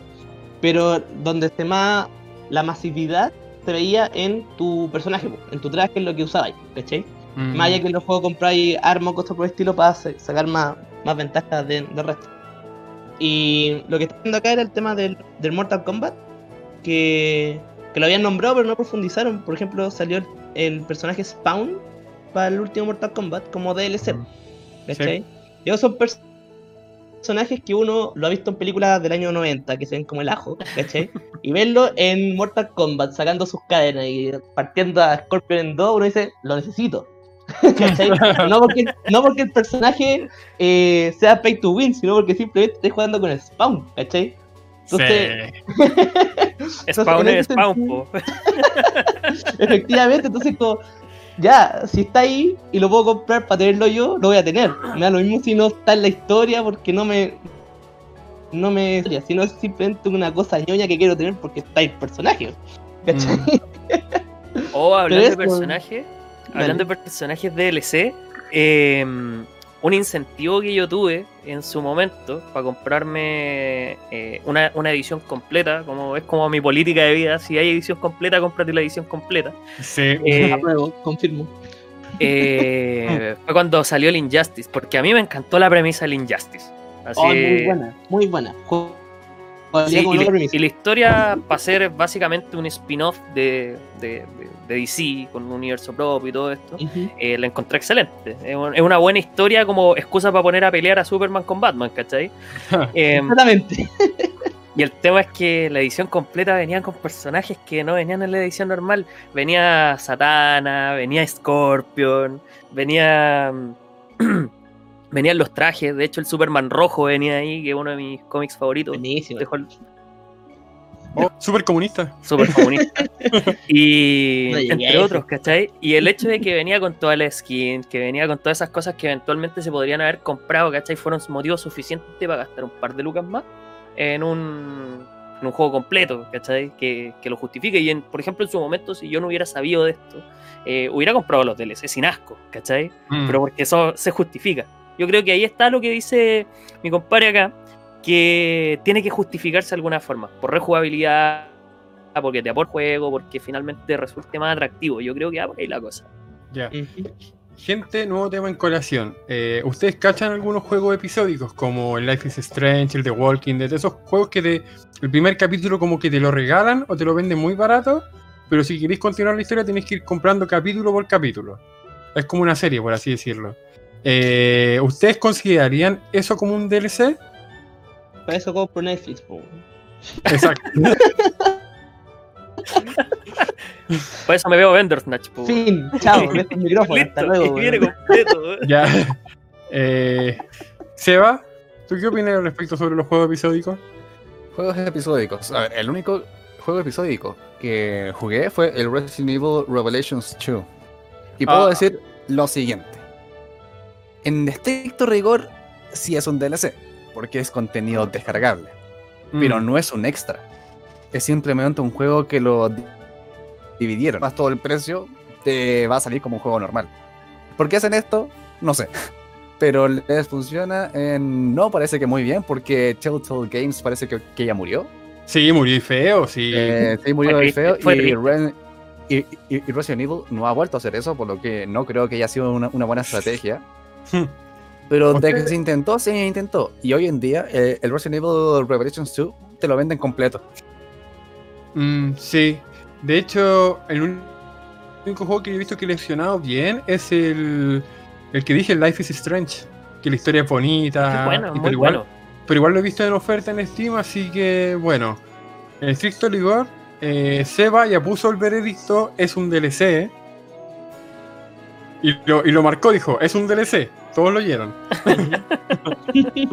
pero donde se más la masividad se veía en tu personaje, en tu traje, en lo que usabais, ¿cachai? Mm. Más allá que en los juegos compráis armas o cosas por el estilo para sa- sacar más, más ventajas de- del resto. Y lo que está viendo acá era el tema del, del Mortal Kombat, que, que lo habían nombrado pero no profundizaron. Por ejemplo, salió el, el personaje Spawn para el último Mortal Kombat como DLC. Mm. ¿Cachai? Y esos son pers- personajes que uno lo ha visto en películas del año 90, que se ven como el ajo, ¿cachai? *laughs* y verlo en Mortal Kombat sacando sus cadenas y partiendo a Scorpion en dos, uno dice, lo necesito. *laughs* No porque, no porque el personaje eh, sea pay to win, sino porque simplemente estés jugando con el spawn, ¿cachai? Entonces, Sí. *laughs* Spawn es spawn, po. *laughs* Efectivamente, entonces como, ya, si está ahí y lo puedo comprar para tenerlo yo, lo voy a tener. Me da lo mismo si no está en la historia porque no me... No me... Sino es simplemente una cosa ñoña que quiero tener porque está el personaje. ¿Cachai? O hablando de eso- hablando de personajes DLC, eh, un incentivo que yo tuve en su momento para comprarme eh, una, una edición completa, como es como mi política de vida, si hay edición completa, cómprate la edición completa. Sí. Eh, *laughs* Apruebo, confirmo. eh, *laughs* fue cuando salió el Injustice, porque a mí me encantó la premisa del Injustice. Así, Oh, muy buena, muy buena. Sí, y, la, premisa. y la historia va a ser básicamente un spin-off de, de, DC con un universo propio y todo esto. Eh, la encontré excelente. Es, un- es una buena historia como excusa para poner a pelear a Superman con Batman, ¿cachai? *laughs* Eh, Exactamente. *laughs* y el tema es que la edición completa venían con personajes que no venían en la edición normal. Venía Satana, venía Scorpion, venía. *clears throat* venían los trajes. De hecho, el Superman rojo venía ahí, que es uno de mis cómics favoritos. Buenísimo. Dejó el- Oh, súper comunista. súper comunista. *laughs* y No entre otros, ¿cachai? Y el hecho de que venía con toda la skin, que venía con todas esas cosas que eventualmente se podrían haber comprado, ¿cachai? Fueron motivos suficientes para gastar un par de lucas más en un, en un juego completo, ¿cachai? Que, que lo justifique. Y en, por ejemplo, en su momento, si yo no hubiera sabido de esto, eh, hubiera comprado los DLC sin asco, ¿cachai? Mm. pero porque eso se justifica. Yo creo que ahí está lo que dice mi compadre acá, que tiene que justificarse de alguna forma, por rejugabilidad, porque te aporta juego, porque finalmente resulte más atractivo. Yo creo que va por ahí la cosa. Ya. Gente, nuevo tema en colación. Eh, ¿Ustedes cachan algunos juegos episódicos como el Life is Strange, el The Walking Dead? Esos juegos que te, el primer capítulo como que te lo regalan o te lo venden muy barato, pero si queréis continuar la historia tenéis que ir comprando capítulo por capítulo. Es como una serie, por así decirlo. Eh, ¿Ustedes considerarían eso como un DLC? Para eso compro Netflix, po. Exacto. *laughs* Por eso me veo Bandersnatch. po. Fin, chao, el micrófono, hasta Listo, luego. viene completo. *laughs* ya. Eh, Seba, ¿tú qué opinas al respecto sobre los juegos episódicos? Juegos episódicos. A ver, el único juego episódico que jugué fue el Resident Evil Revelations 2. Y puedo Ah. decir lo siguiente. En estricto rigor, sí es un DLC, porque es contenido descargable, pero Mm. no es un extra. Es simplemente un juego que lo di- dividieron. Más todo el precio, te va a salir como un juego normal. ¿Por qué hacen esto? No sé. *laughs* Pero les funciona en... No, parece que muy bien, porque Telltale Games parece que, que ya murió. Sí, murió y feo, sí. Eh, sí, murió Fue triste, feo. fue y. Ren- y, y- y Resident Evil no ha vuelto a hacer eso, por lo que no creo que haya sido una, una buena estrategia. *laughs* Pero ¿Por de que se intentó, se intentó. Y hoy en día, eh, el Resident Evil Revelations 2 te lo venden completo. Mm, sí. De hecho, el único juego que he visto que le ha funcionado bien es el, el que dije, Life is Strange. Que la historia es bonita. Bueno, y muy pero igual, bueno. Pero igual lo he visto en oferta en Steam, así que bueno. En estricto rigor, eh, Seba ya puso el veredicto, es un DLC. Y lo, y lo marcó, dijo, es un DLC. Todos lo oyeron. *laughs*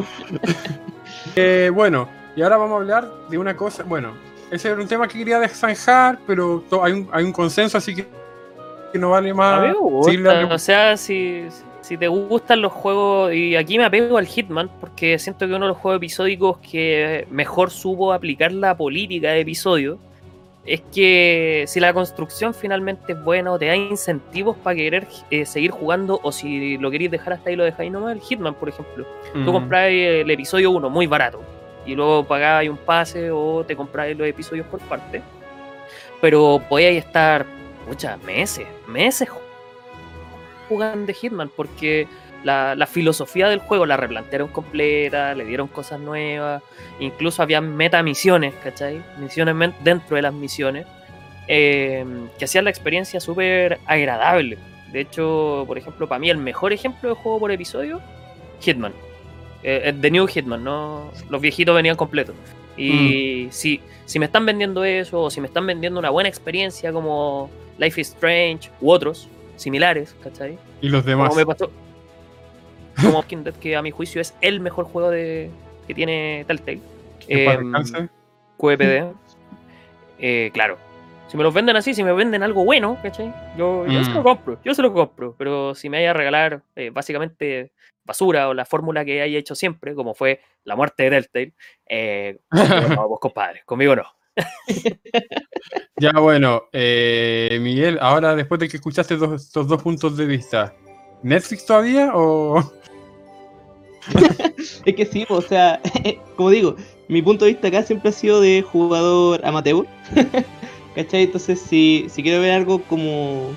Eh, bueno, y ahora vamos a hablar de una cosa. Bueno, ese era un tema que quería zanjar, pero hay un, hay un consenso, así que, que no vale A más. mí me gusta, seguirle dando- o sea, si, si te gustan los juegos, y aquí me apego al Hitman, porque siento que uno de los juegos episódicos que mejor supo aplicar la política de episodio es que si la construcción finalmente es buena o te da incentivos para querer eh, seguir jugando, o si lo queréis dejar hasta ahí lo dejáis nomás, el Hitman, por ejemplo. Tú Mm, compráis el episodio 1 muy barato y luego pagáis un pase o te compráis los episodios por parte. Pero podíais estar muchas meses, meses ju- jugando de Hitman porque la, la filosofía del juego la replantearon completa, le dieron cosas nuevas, incluso había metamisiones, ¿cachai? Misiones dentro de las misiones eh, que hacían la experiencia súper agradable. De hecho, por ejemplo, para mí el mejor ejemplo de juego por episodio, Hitman. Eh, eh, The New Hitman, ¿no? Los viejitos venían completos. Y si, si me están vendiendo eso, o si me están vendiendo una buena experiencia como Life is Strange u otros similares, ¿cachai? Y los demás. Como me pasó. Como Walking Dead, que a mi juicio es el mejor juego de, que tiene Telltale. Para Em, descanse. QEPD. Eh, claro. Si me los venden así, si me venden algo bueno, ¿cachai? Yo, yo se lo Mm. compro, yo se lo compro. Pero si me vaya a regalar eh, básicamente basura o la fórmula que haya hecho siempre, como fue la muerte de Telltale, eh, *laughs* no, vos compadre, conmigo no. Ya bueno, eh, Miguel, ahora después de que escuchaste dos- estos dos puntos de vista, ¿Netflix todavía o...? *laughs* Es que sí, o sea, *laughs* como digo, mi punto de vista acá siempre ha sido de jugador amateur. *laughs* ¿Cachai? Entonces, si, si quiero ver algo como,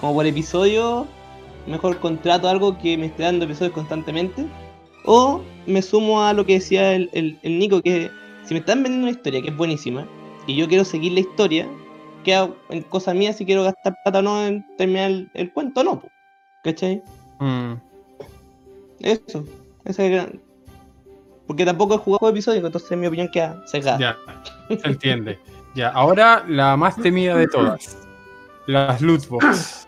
como por episodio, mejor contrato algo que me esté dando episodios constantemente. O me sumo a lo que decía el, el, Nico, que si me están vendiendo una historia que es buenísima y yo quiero seguir la historia, queda en cosa mía si quiero gastar plata o no en terminar el, cuento no. po. ¿Cachai? Mm, Eso. Esa es gran- Porque tampoco he jugado episódios, entonces mi opinión queda sesgada. ya, se entiende. Ya, ahora la más temida de todas. Las lootbox.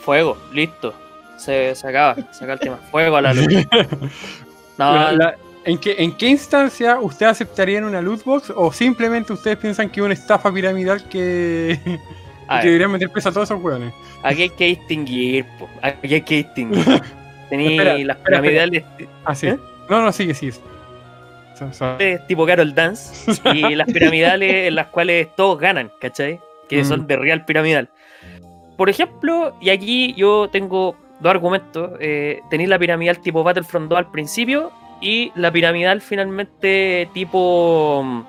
Fuego, listo. Se, se acaba, se acaba el tema. Fuego a la luz. *laughs* No, La- la- ¿en, qué, ¿En qué instancia usted aceptaría en una lootbox o simplemente ustedes piensan que es una estafa piramidal que, a que deberían meter presa a todos esos hueones? aquí hay que distinguir, po, aquí hay que distinguir. *laughs* Tení las piramidales Ah, sí. ¿Eh? No, no, sigue, sigue. So- so- tipo Carol Dance *laughs* y las piramidales en las cuales todos ganan, ¿cachai? Que Mm. son de real piramidal. Por ejemplo, y aquí yo tengo dos argumentos. Eh, tenéis la piramidal tipo Battlefront 2 al principio y la piramidal finalmente tipo mm,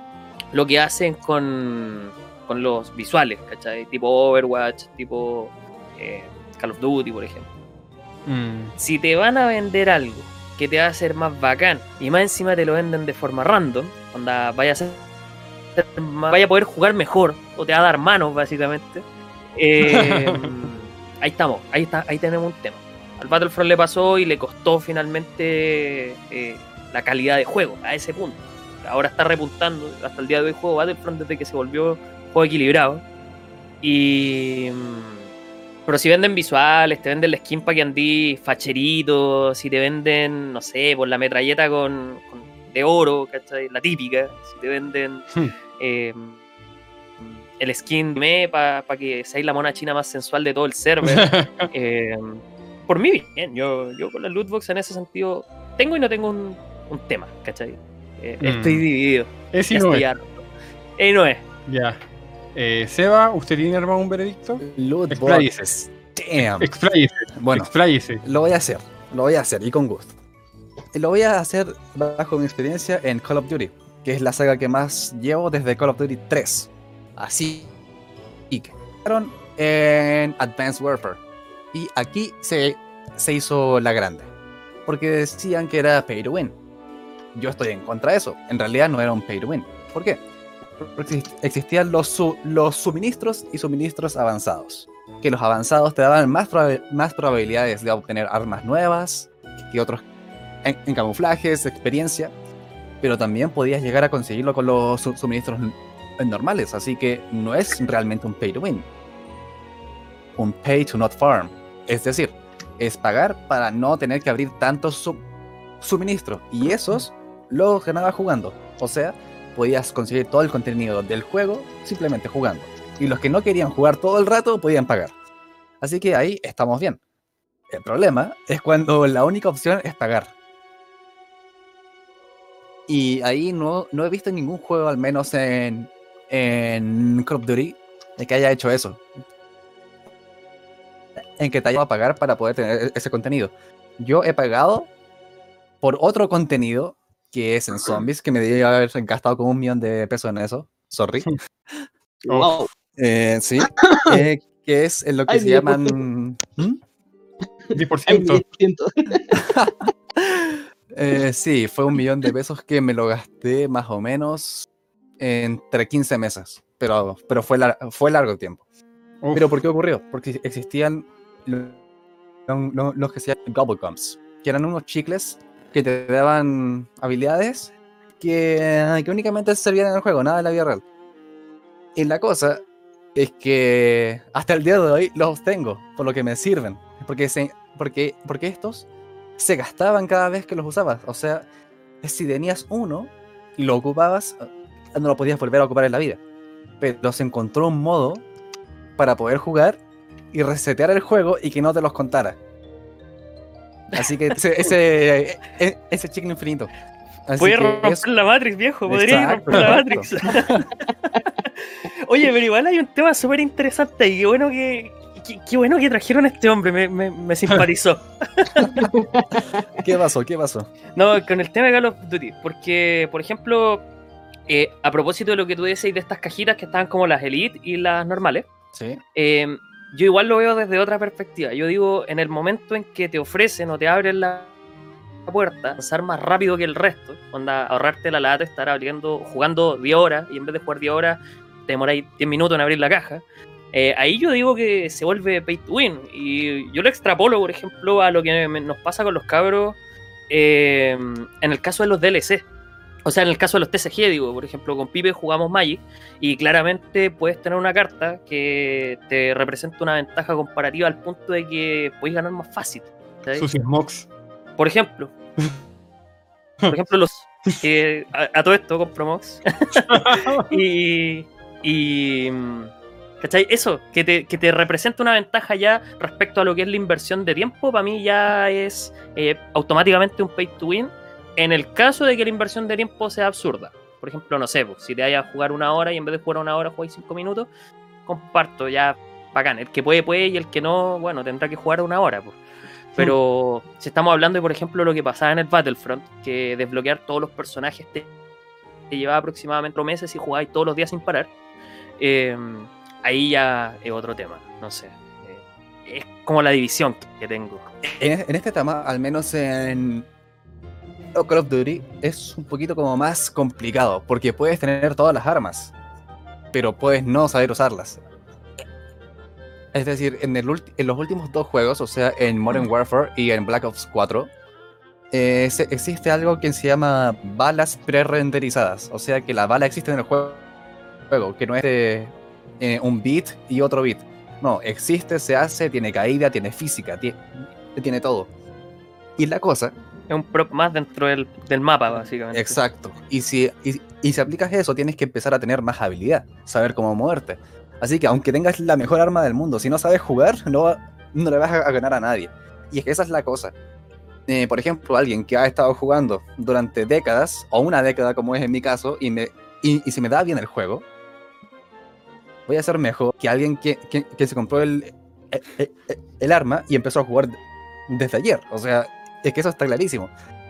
lo que hacen con, con los visuales, ¿cachai? Tipo Overwatch, tipo eh, Call of Duty, por ejemplo. Mm, si te van a vender algo que te va a hacer más bacán y más encima te lo venden de forma random, onda, vaya a ser más- vaya a poder jugar mejor o te va a dar manos básicamente. eh, *laughs* ahí estamos, ahí está, ahí tenemos un tema. Al Battlefront le pasó y le costó finalmente eh, la calidad de juego a ese punto. Ahora está repuntando, hasta el día de hoy juego Battlefront desde que se volvió juego equilibrado. Y mm, pero si venden visuales, te venden la skin para que andí facherito, si te venden, no sé, por la metralleta con, con- de oro, ¿cachai? La típica. Si te venden Hmm. eh, el skin me para que seáis la mona china más sensual de todo el server. *laughs* Eh, por mí, bien. Yo, yo con la lootbox en ese sentido tengo y no tengo un, un tema, ¿cachai? Eh, Mm. Estoy dividido. Es y no es. harto. No es. Ya. Eh, Seba, ¿usted tiene armado un veredicto? Expláyese. Damn. Expláyese. Bueno, Expláyese. lo voy a hacer. Lo voy a hacer y con gusto. Lo voy a hacer bajo mi experiencia en Call of Duty, que es la saga que más llevo desde Call of Duty 3. Así. Y que en Advanced Warfare. Y aquí se, se hizo la grande. Porque decían que era pay to win. Yo estoy en contra de eso. En realidad no era un pay to win. ¿Por qué? Existían los, los suministros y suministros avanzados. Que los avanzados te daban más, más probabilidades de obtener armas nuevas que otros en, camuflajes, experiencia. Pero también podías llegar a conseguirlo con los su- suministros normales. Así que no es realmente un pay to win. Un pay to not farm. Es decir, es pagar para no tener que abrir tantos su- suministros. Y esos los ganaba jugando. O sea, podías conseguir todo el contenido del juego simplemente jugando. Y los que no querían jugar todo el rato podían pagar. Así que ahí estamos bien. El problema es cuando la única opción es pagar. Y ahí no, no he visto ningún juego, al menos en, en Call of Duty, de que haya hecho eso. En que te haya a pagar para poder tener ese contenido. Yo he pagado por otro contenido que es en zombies, que me debería haber gastado como un millón de pesos en eso. Sorry. *laughs* *laughs* Wow. Eh, sí. *coughs* eh, que es en lo que Ay, se llaman. ¿Mm? 10%. Ay, siento. *laughs* Eh, sí, fue un millón de pesos que me lo gasté más o menos entre 15 meses. Pero, pero fue, lar- fue largo el tiempo. Uf, ¿Pero por qué ocurrió? Porque existían lo- lo- lo- los que se llaman Gobblegums, que eran unos chicles que te daban habilidades que, que únicamente servían en el juego, nada en la vida real. Y la cosa es que hasta el día de hoy los tengo, por lo que me sirven. Porque, se, porque, porque estos se gastaban cada vez que los usabas. O sea, si tenías uno y lo ocupabas, eh, no lo podías volver a ocupar en la vida. Pero se encontró un modo para poder jugar y resetear el juego y que no te los contara. Así que ese, ese, e- ese chicle infinito. Así que romper es- la Matrix, viejo. Podría Exacto, romper la. Matrix. *laughs* Oye, pero igual hay un tema súper interesante y qué bueno que. Qué, qué bueno que trajeron a este hombre, me, me, me simpatizó. *laughs* ¿Qué pasó? ¿Qué pasó? No, con el tema de Call of Duty, porque, por ejemplo, eh, a propósito de lo que tú decís de estas cajitas que estaban como las Elite y las normales, Sí. eh, yo igual lo veo desde otra perspectiva. Yo digo, en el momento en que te ofrecen o te abren la puerta, avanzar más rápido que el resto, onda, ahorrarte la lata, estar abriendo, jugando 10 horas y en vez de jugar 10 horas te demoráis 10 minutos en abrir la caja. eh, ahí yo digo que se vuelve pay to win. Y yo lo extrapolo, por ejemplo, a lo que nos pasa con los cabros eh, en el caso de los DLC. O sea, en el caso de los TCG, digo, por ejemplo, con Pipe jugamos Magic y claramente puedes tener una carta que te representa una ventaja comparativa al punto de que puedes ganar más fácil. smokes. Por ejemplo, por ejemplo, los que a, a todo esto compro Mox *laughs* y, y ¿cachai? Eso, que te, que te representa una ventaja ya respecto a lo que es la inversión de tiempo, para mí ya es eh, automáticamente un pay to win en el caso de que la inversión de tiempo sea absurda. Por ejemplo, no sé, pues, si te vayas a jugar una hora y en vez de jugar una hora jugáis cinco minutos, comparto ya bacán. El que puede, puede y el que no, bueno, tendrá que jugar una hora. Pues. Pero si estamos hablando de, por ejemplo, lo que pasaba en el Battlefront, que desbloquear todos los personajes te, te llevaba aproximadamente meses y jugabais todos los días sin parar, eh, ahí ya es otro tema, no sé. Eh, es como la división que tengo. En, en este tema, al menos en Call of Duty, es un poquito como más complicado, porque puedes tener todas las armas, pero puedes no saber usarlas. Es decir, en, el en los últimos dos juegos, o sea, en Modern Warfare y en Black Ops 4, eh, existe algo que se llama balas pre-renderizadas. O sea, que la bala existe en el juego, que no es eh, un bit y otro bit. No, existe, se hace, tiene caída, tiene física, tie- tiene todo. Y la cosa Es un prop más dentro del, del mapa, básicamente. Exacto. Y si, y, y si aplicas eso, tienes que empezar a tener más habilidad, saber cómo moverte. Así que aunque tengas la mejor arma del mundo, si no sabes jugar, no, no le vas a, ganar a nadie. Y es que esa es la cosa. Eh, por ejemplo, alguien que ha estado jugando durante décadas, o una década como es en mi caso, y, me, y, y si me da bien el juego, voy a ser mejor que alguien que, que- que se compró el, el- el arma y empezó a jugar desde ayer. O sea, es que eso está clarísimo.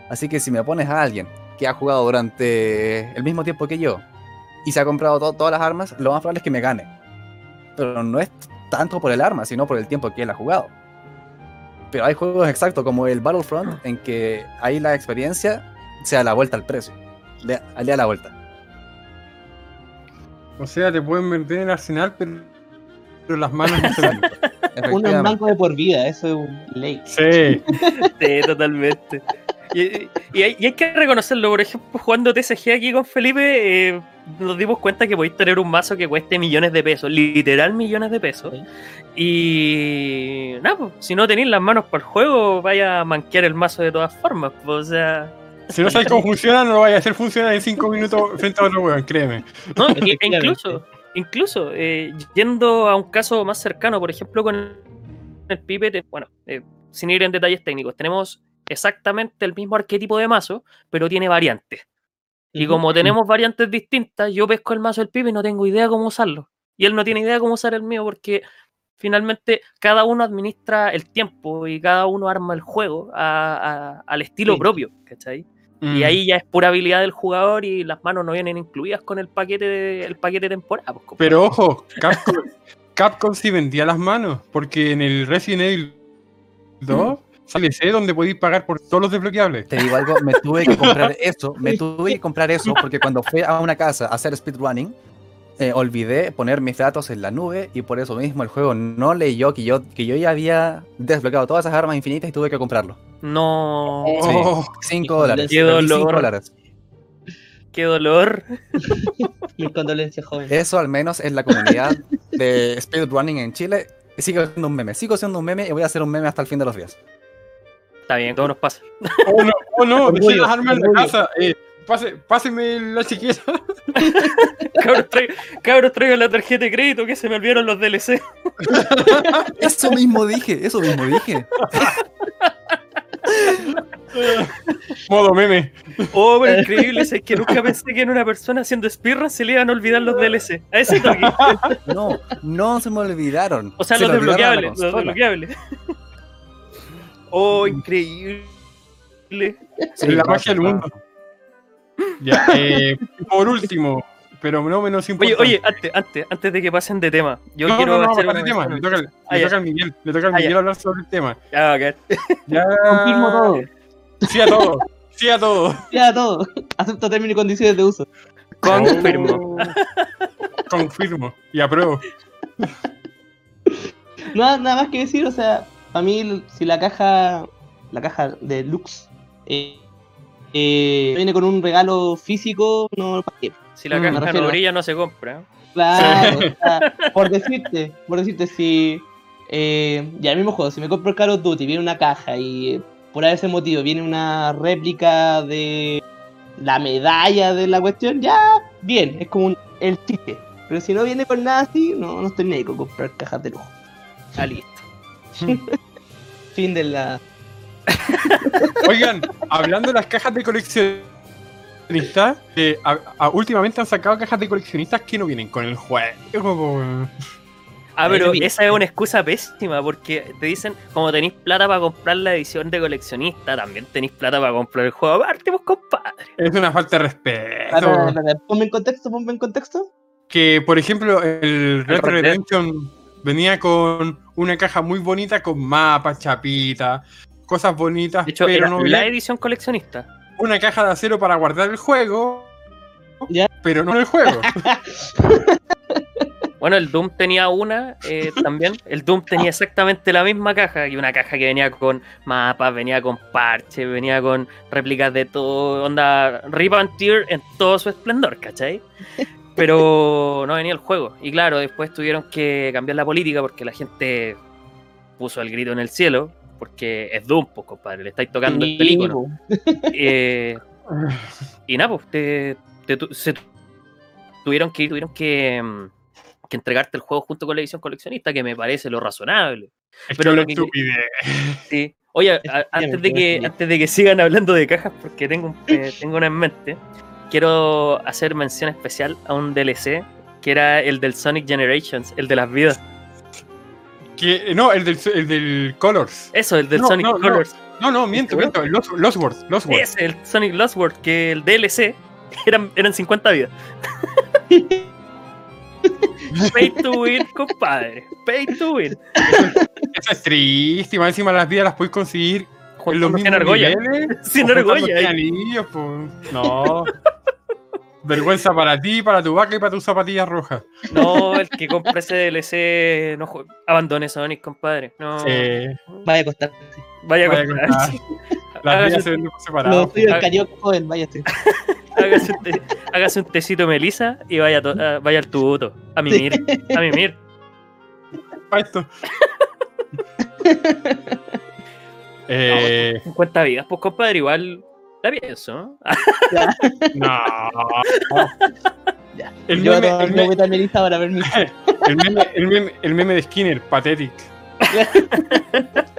Así que si me pones a alguien que ha jugado durante el mismo tiempo que yo y se ha comprado to- todas las armas, lo más probable es que me gane. Pero no es tanto por el arma, sino por el tiempo que él ha jugado. Pero hay juegos exactos como el Battlefront en que ahí la experiencia se da la vuelta al precio. Le, le da la vuelta. O sea, te pueden vender en el arsenal, pero, pero las manos no se. *laughs* Uno en Efectivamente. blanco de por vida, eso es un ley. Sí. *laughs* Sí, totalmente. Y, y hay, y hay que reconocerlo, por ejemplo, jugando TSG aquí con Felipe, eh, nos dimos cuenta que podéis tener un mazo que cueste millones de pesos, literal millones de pesos. Sí. Y nada, pues, si no tenéis las manos para el juego, vaya a manquear el mazo de todas formas. pues, o sea, Si no sabes cómo *laughs* funciona, no lo vayas a hacer funcionar en 5 minutos frente a otro weón, créeme. No, e- incluso, incluso eh, yendo a un caso más cercano, por ejemplo, con el Pipe, te- bueno, eh, sin ir en detalles técnicos, tenemos exactamente el mismo arquetipo de mazo, pero tiene variantes. Y como tenemos variantes distintas, yo pesco el mazo del Pipe y no tengo idea cómo usarlo. Y él no tiene idea cómo usar el mío porque finalmente cada uno administra el tiempo y cada uno arma el juego a- a- al estilo Sí. propio, ¿cachai? Y Mm. ahí ya es pura habilidad del jugador y las manos no vienen incluidas con el paquete de, el paquete de temporada. pues. Pero ojo, Capcom, *laughs* Capcom sí vendía las manos, porque en el Resident Evil 2 sale C donde podéis pagar por todos los desbloqueables. Te digo algo, me tuve que comprar *laughs* eso, me tuve que comprar eso porque cuando fui a una casa a hacer speedrunning, eh, olvidé poner mis datos en la nube y por eso mismo el juego no leyó que yo, que yo ya había desbloqueado todas esas armas infinitas y tuve que comprarlo. No, Oh, 5 dólares. Qué perdí cinco dolor. dólares. qué dolor. *laughs* Mis condolencias, joven. Eso al menos es la comunidad de *laughs* speedrunning en Chile. Sigo siendo un meme, sigo siendo un meme y voy a hacer un meme hasta el fin de los días. Está bien, todo nos pasa. oh, no, oh, no, dejé Orgullo, las armas en la casa. Eh, pase, páseme la chiquita. *laughs* Cabros, traigo, cabros, traigo la tarjeta de crédito que se me olvidaron los DLC. *laughs* Eso mismo dije, eso mismo dije. *laughs* Modo meme. Oh, pero increíble, es que nunca pensé que en una persona haciendo speedrun se le iban a olvidar los DLC. A ese toque. No, no se me olvidaron. O sea, Se los desbloqueables, los desbloqueables. Oh, increíble. Sí, la magia del mundo. Ya, *laughs* eh, por último, pero no menos Oye, importante. oye, antes, antes, antes de que pasen de tema, yo no, quiero no, no, hacer el tema. Le mención. toca, Ah, le ya. toca al Miguel. Le toca al Ah, Miguel ya. hablar sobre el tema. Ah, ok. *laughs* Ya. Confirmo todo. Sí a todo. Sí a todo. Ya todo. *laughs* Acepto términos y condiciones de uso. Confirmo. Oh. Confirmo. Y apruebo. Nada, nada más que decir, o sea, para mí, si la caja, la caja de Lux eh, eh, viene con un regalo físico, no ¿para qué? Si la Mm, caja no brilla, no se compra. Claro, o sea, por decirte, por decirte, si eh, ya el mismo juego, si me compro el Call of Duty, viene una caja y por ese motivo viene una réplica de la medalla de la cuestión, ya, bien, es como un- el chiste. Pero si no viene con nada así, no, no estoy ni ahí con comprar cajas de lujo. Ah, listo. *laughs* Fin de la. *laughs* Oigan, hablando de las cajas de coleccionistas, eh, a- a- últimamente han sacado cajas de coleccionistas que no vienen con el juego. Ah, pero esa es una excusa pésima porque te dicen, como tenéis plata para comprar la edición de coleccionista, también tenéis plata para comprar el juego aparte, pues compadre. Es una falta de respeto. Para, para, para, ponme en contexto, ponme en contexto. Que, por ejemplo, el Dead. Redemption venía con una caja muy bonita con mapas, chapitas, cosas bonitas, De hecho, pero era no la edición coleccionista. una caja de acero para guardar el juego, Ya. pero no el juego. *laughs* Bueno, el Doom tenía una eh, también. El Doom tenía exactamente la misma caja. Y una caja que venía con mapas, venía con parches, venía con réplicas de todo. Onda Rip and Tear en todo su esplendor, ¿cachai? Pero no venía el juego. Y claro, después tuvieron que cambiar la política porque la gente puso el grito en el cielo. Porque es Doom, pues, compadre, le estáis tocando el pelícano. Eh, y nada, pues, te, te tu- se tu- tuvieron que tuvieron que, mm, que entregarte el juego junto con la edición coleccionista, que me parece lo razonable. Es Pero que lo que- estupidez. *laughs* Sí. Oye, a- antes de que antes de que sigan hablando de cajas, porque tengo, un- eh, *laughs* tengo una en mente, quiero hacer mención especial a un DLC que era el del Sonic Generations, el de las vidas. Que, no, el del, el del Colors. Eso, el del No, Sonic no. Colors. No, no, miento, miento. El Lost, Lost World. Lost World. Ese, el Sonic Lost World, que el DLC *laughs* eran, eran 50 vidas. *laughs* Pay to win, compadre. Pay to win. Eso es triste. y más encima las vidas las puedes conseguir Junto los con mismos argolla. niveles. *laughs* Sin o juntando argolla. anillos, pues. No. Vergüenza para ti, para tu vaca y para tus zapatillas rojas. No, el que compre ese DLC no abandone Sonic, compadre. No. Sí. Vaya a costar. Vaya, Vaya a contar. *laughs* Las vidas se venden por separado. tuyo Ah. el carioca joven, vaya a *laughs* hágase, un te- hágase un tecito melisa y vaya, to- a- vaya al tubuto. A mimir. A mimir. *laughs* Pa' esto. eh, 50 vidas, pues compadre, igual la pienso. ¿no? no. Ya. El Yo voy a meme, tomar el, me- agüita melisa para permiso. *laughs* el meme- el meme- el meme de Skinner, pathetic. *laughs*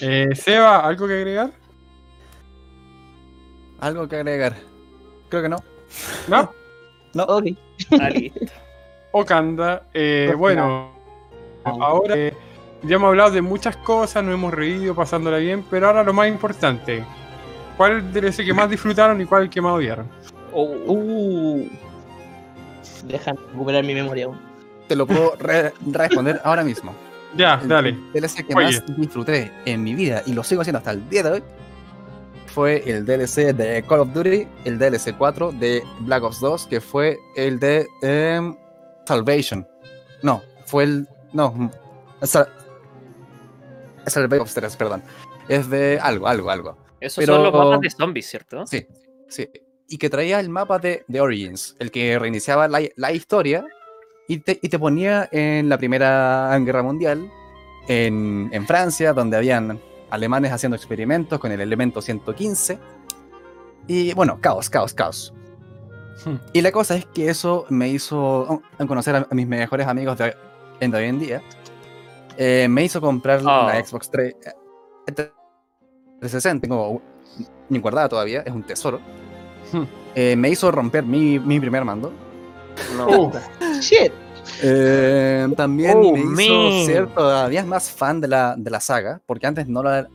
Eh, Seba, ¿algo que agregar? ¿Algo que agregar? Creo que no. ¿No? Ok. Ah. Okanda. Eh, bueno, ahora eh, ya hemos hablado de muchas cosas, nos hemos reído, pasándola bien, pero ahora lo más importante. ¿Cuál es el DLC que más disfrutaron y cuál el que más odiaron? Oh, Uh. Dejan recuperar mi memoria aún. Te lo puedo re- responder ahora mismo. *laughs* Ya, El dale. DLC que Oye. más disfruté en mi vida y lo sigo haciendo hasta el día de hoy fue el DLC de Call of Duty, el DLC 4 de Black Ops 2, que fue el de em, Salvation. No, fue el. No, Sal- es el 3, perdón. Es de algo, algo, algo. Esos Pero- son los mapas de zombies, ¿cierto? Sí, sí. Y que traía el mapa de, de Origins, el que reiniciaba la, la historia y te, y te ponía en la Primera Guerra Mundial, en, en Francia, donde habían alemanes haciendo experimentos con el elemento 115. Y bueno, caos, caos, caos. Hmm. Y la cosa es que eso me hizo oh, conocer a, mis mejores amigos de hoy en día. Eh, me hizo comprar Oh. la Xbox 3, eh, 360. Tengo ni guardada todavía, es un tesoro. Hmm. Eh, me hizo romper mi, mi primer mando. No. Uh, Shit. Eh, también Oh, me hizo ser todavía más fan de la, de la saga, porque antes no lo, era,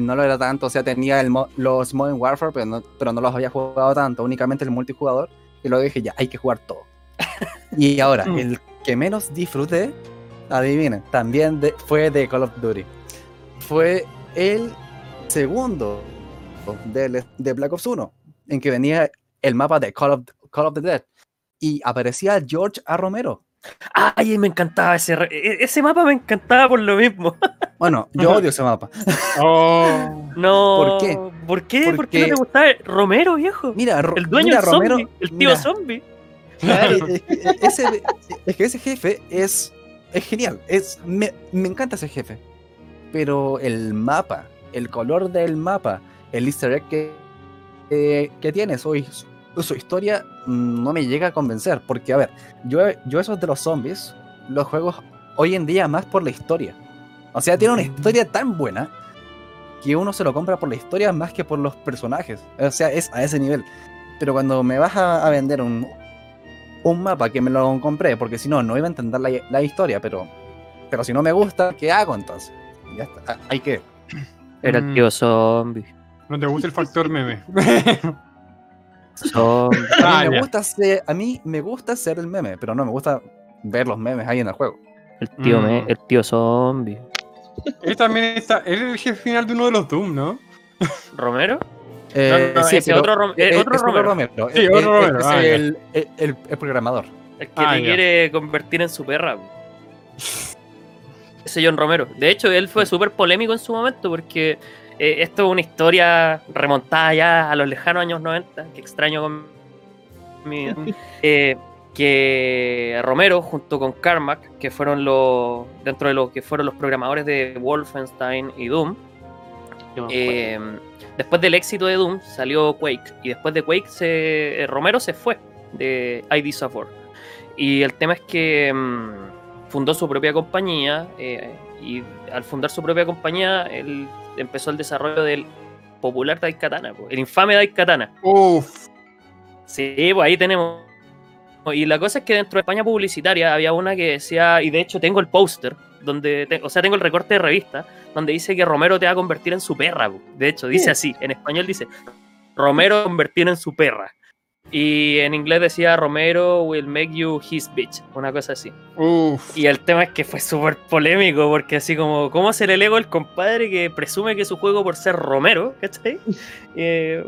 no lo era tanto. O sea, tenía el mo- los Modern Warfare, pero no, pero no los había jugado tanto, únicamente el multijugador. Y luego dije, ya, hay que jugar todo. *laughs* y ahora, Mm. el que menos disfruté, adivinen, también de- fue de Call of Duty. Fue el segundo de, de Black Ops 1, en que venía el mapa de Call of, Call of the Dead. Y aparecía George A. Romero. Ay, me encantaba ese, e- ese mapa, me encantaba por lo mismo. *laughs* Bueno, yo odio ese mapa. oh, No. ¿Por qué? ¿Por qué? ¿Por qué no te gustaba Romero, viejo? Mira, El dueño mira, del zombie, Romero, el tío mira, zombie. eh, *laughs* eh, ese, es que ese jefe es, es genial. Es, me, me encanta ese jefe. Pero el mapa, el color del mapa, el easter egg que, eh, que tiene, su, su historia mm, no me llega a convencer. Porque, a ver, yo, yo esos de los zombies, los juegos hoy en día más por la historia. O sea, tiene una historia tan buena que uno se lo compra por la historia más que por los personajes. O sea, es a ese nivel. Pero cuando me vas a, a vender un, un mapa que me lo compré, porque si no, no iba a entender la, la historia, pero, pero si no me gusta, ¿qué hago entonces? Ya está, ah, hay que. *clears throat* Era Mm. el tío zombie. no te gusta el factor meme. *laughs* Zombie. A Ah, mí, me ya. gusta ser, a mí me gusta ser el meme, pero no me gusta ver los memes ahí en el juego. El tío, Mm. me- el tío zombie. Él también está. Él es el jefe final de uno de los Doom, ¿no? ¿Romero? Eh, no, sí, ese pero- otro Rom- eh, eh, otro es Romero. Sí, Eh, otro Romero, Es ah, el, el- el- el programador. El que Ah, te ya. quiere convertir en su perra. Ese John Romero. De hecho, él fue súper polémico en su momento porque eh, esto es una historia remontada ya a los lejanos años 90, que extraño con mi vida. *laughs* Eh, que Romero junto con Carmack, que fueron los dentro de los que fueron los programadores de Wolfenstein y Doom, eh, después del éxito de Doom salió Quake y después de Quake se, eh, Romero se fue de ID Software y el tema es que mm, fundó su propia compañía eh, y al fundar su propia compañía él empezó el desarrollo del popular Daikatana, el infame Daikatana. Uf. Sí, pues ahí tenemos. Y la cosa es que dentro de España publicitaria había una que decía, y de hecho tengo el póster, donde, te- o sea, tengo el recorte de revista, donde dice que Romero te va a convertir en su perra. po. De hecho, dice así, en español dice, Romero convertir en su perra. Y en inglés decía, Romero will make you his bitch, una cosa así. Uf. Y el tema es que fue súper polémico, porque así como, ¿cómo se le ego el compadre que presume que su juego por ser Romero, ¿cachai? *laughs* Eh,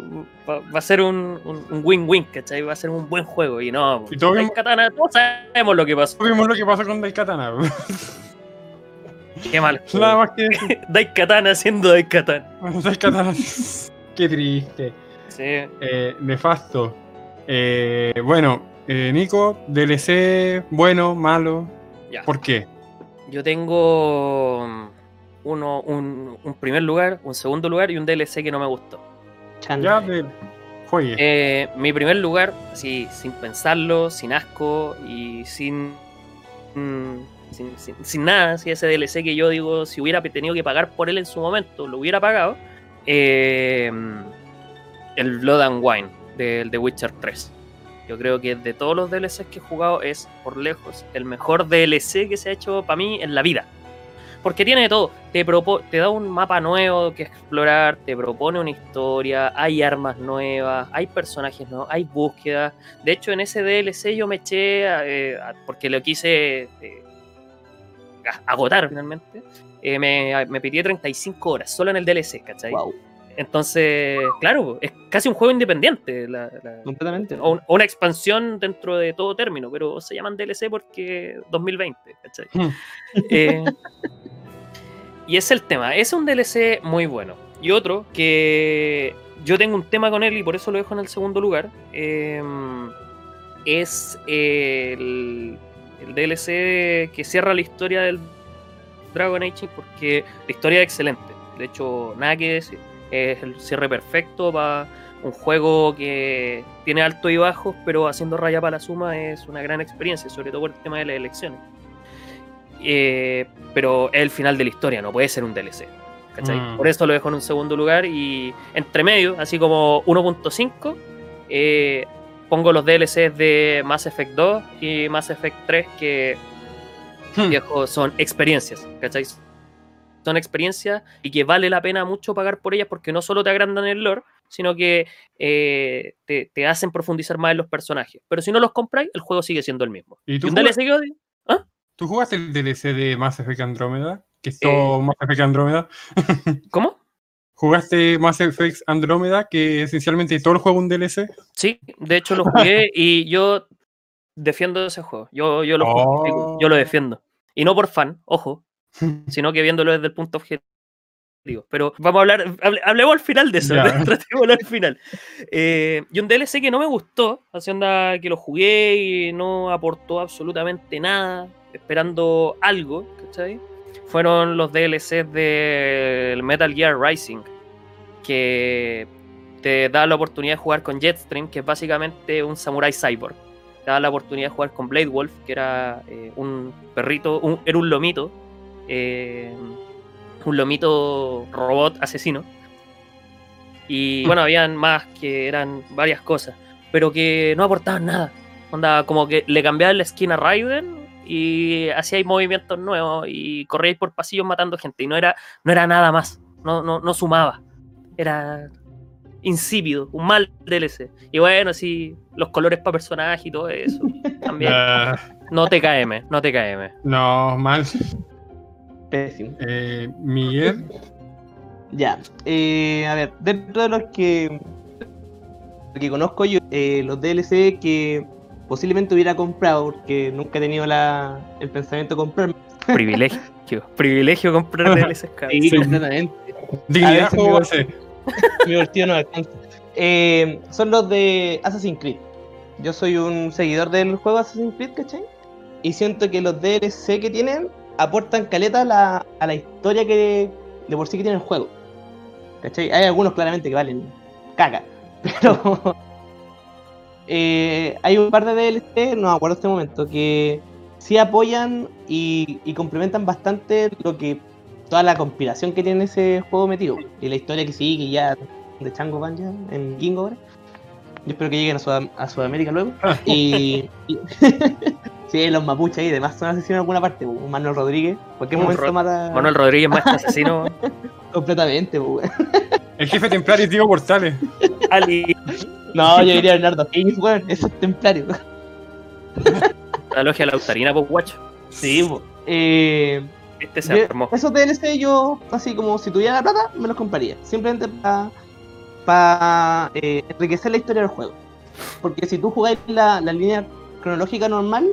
va, va a ser un win-win, ¿cachai? Va a ser un buen juego. Y no, Y todos hay vimos- katana, todos sabemos lo que pasó. Vimos lo que pasó con Daikatana. *laughs* Qué mal. Nada más que *laughs* decir. Daikatana siendo Daikatana. *laughs* Daikatana. *laughs* Qué triste. Sí. Eh, nefasto. Eh, bueno, eh, Nico, DLC, bueno, malo. Ya. ¿Por qué? Yo tengo mm, uno, un, un primer lugar, un segundo lugar y un DLC que no me gustó. Ya de. Eh, mi primer lugar, así, sin pensarlo, sin asco y sin, mm, sin, nada, así, ese DLC que yo digo, si hubiera tenido que pagar por él en su momento, lo hubiera pagado. eh, el Blood and Wine del The Witcher 3. Yo creo que de todos los DLCs que he jugado es, por lejos, el mejor DLC que se ha hecho para mí en la vida. Porque tiene de todo. Te, te da un mapa nuevo que explorar, te propone una historia, hay armas nuevas, hay personajes nuevos, hay búsquedas. De hecho, en ese DLC yo me eché, eh, porque lo quise eh, agotar finalmente. eh, me, me pidí 35 horas solo en el DLC, ¿cachai? Wow, Entonces, claro, es casi un juego independiente. la- la- completamente. o un- o una expansión dentro de todo término, pero se llaman DLC porque 2020, ¿cachai? Hmm. *laughs* Eh, y ese es el tema, es un DLC muy bueno. Y otro que yo tengo un tema con él y por eso lo dejo en el segundo lugar, eh, es el, el DLC que cierra la historia del Dragon Age porque la historia es excelente. De hecho, nada que decir. Es el cierre perfecto para un juego que tiene alto y bajos, pero haciendo raya para la suma es una gran experiencia, sobre todo por el tema de las elecciones. Eh, pero es el final de la historia, no puede ser un DLC. ¿cachai? Mm. Por eso lo dejo en un segundo lugar y entre medio, así como 1.5, eh, pongo los DLCs de Mass Effect 2 y Mass Effect 3 que Hmm. viejo, son experiencias, ¿cachai? Son experiencias y que vale la pena mucho pagar por ellas porque no solo te agrandan el lore, sino que eh, te, te hacen profundizar más en los personajes. Pero si no los compráis, el juego sigue siendo el mismo. ¿Y Y tú, un jugaste, DLC odio, tú jugaste el DLC de Mass Effect Andrómeda? Que es Eh. todo Mass Effect Andrómeda. *laughs* ¿Cómo? ¿Jugaste Mass Effect Andrómeda? Que esencialmente todo el juego es un DLC. Sí, de hecho lo jugué *laughs* y yo defiendo ese juego. Yo, yo, lo, justifico, yo lo Oh. defiendo. Y no por fan, ojo, *laughs* sino que viéndolo desde el punto objetivo. Pero vamos a hablar, hable- hablemos al final de eso, *laughs* al final. Eh, y un DLC que no me gustó, onda que lo jugué y no aportó absolutamente nada, esperando algo, ¿cachai? Fueron los DLCs del Metal Gear Rising, que te da la oportunidad de jugar con Jetstream, que es básicamente un samurai cyborg. Te da la oportunidad de jugar con Blade Wolf, que era eh, un perrito, un- era un lomito, eh, un lomito robot asesino. Y bueno, habían más que eran varias cosas, pero que no aportaban nada. Onda, como que le cambiaban la skin a Raiden y hacíais movimientos nuevos y corríais por pasillos matando gente. Y no era, no era nada más, no, no, no sumaba. Era insípido, un mal DLC. Y bueno, sí, los colores para personaje y todo eso. *laughs* También. Ah, No te KM, no te KM. no, mal. Pésimo. Eh, Miguel. Ya, eh, a ver, dentro de los que, que conozco yo, eh, los DLC que posiblemente hubiera comprado, porque nunca he tenido la, el pensamiento de comprarme. Privilegio. Privilegio comprar *laughs* DLCs caros. Sí, Sí. completamente. Dignidad. *laughs* Mi bolsillo no alcanza. Eh, son los de Assassin's Creed. yo soy un seguidor del juego Assassin's Creed, ¿cachai? Y siento que los DLC que tienen aportan caleta a la, historia que de por sí que tiene el juego. ¿Cachai? Hay algunos claramente que valen caca, *laughs* pero *laughs* eh, hay un par de DLC, no me acuerdo este momento, que sí apoyan y complementan bastante lo que toda la conspiración que tiene ese juego metido y la historia que sigue ya de Chango Van ya en Gingo ahora. Yo espero que lleguen a, Sudam- a Sudamérica luego. y, y- *laughs* sí, los mapuches ahí, además son asesinos en alguna parte. pues, Manuel Rodríguez, cualquier Un momento ro- mata Manuel Rodríguez, más *laughs* asesino. completamente. pues, weón. El jefe templario es Diego Portales. Ali. No, yo diría Bernardo Higgins, weón, ese es templario. La logia lautarina, pues guacho. Sí, pues. Eh, Este se Yo- armó. Esos DLC yo, así como si tuviera la plata, me los compraría. Simplemente para enriquecer la historia del juego. Porque si tú jugáis la, la línea cronológica normal,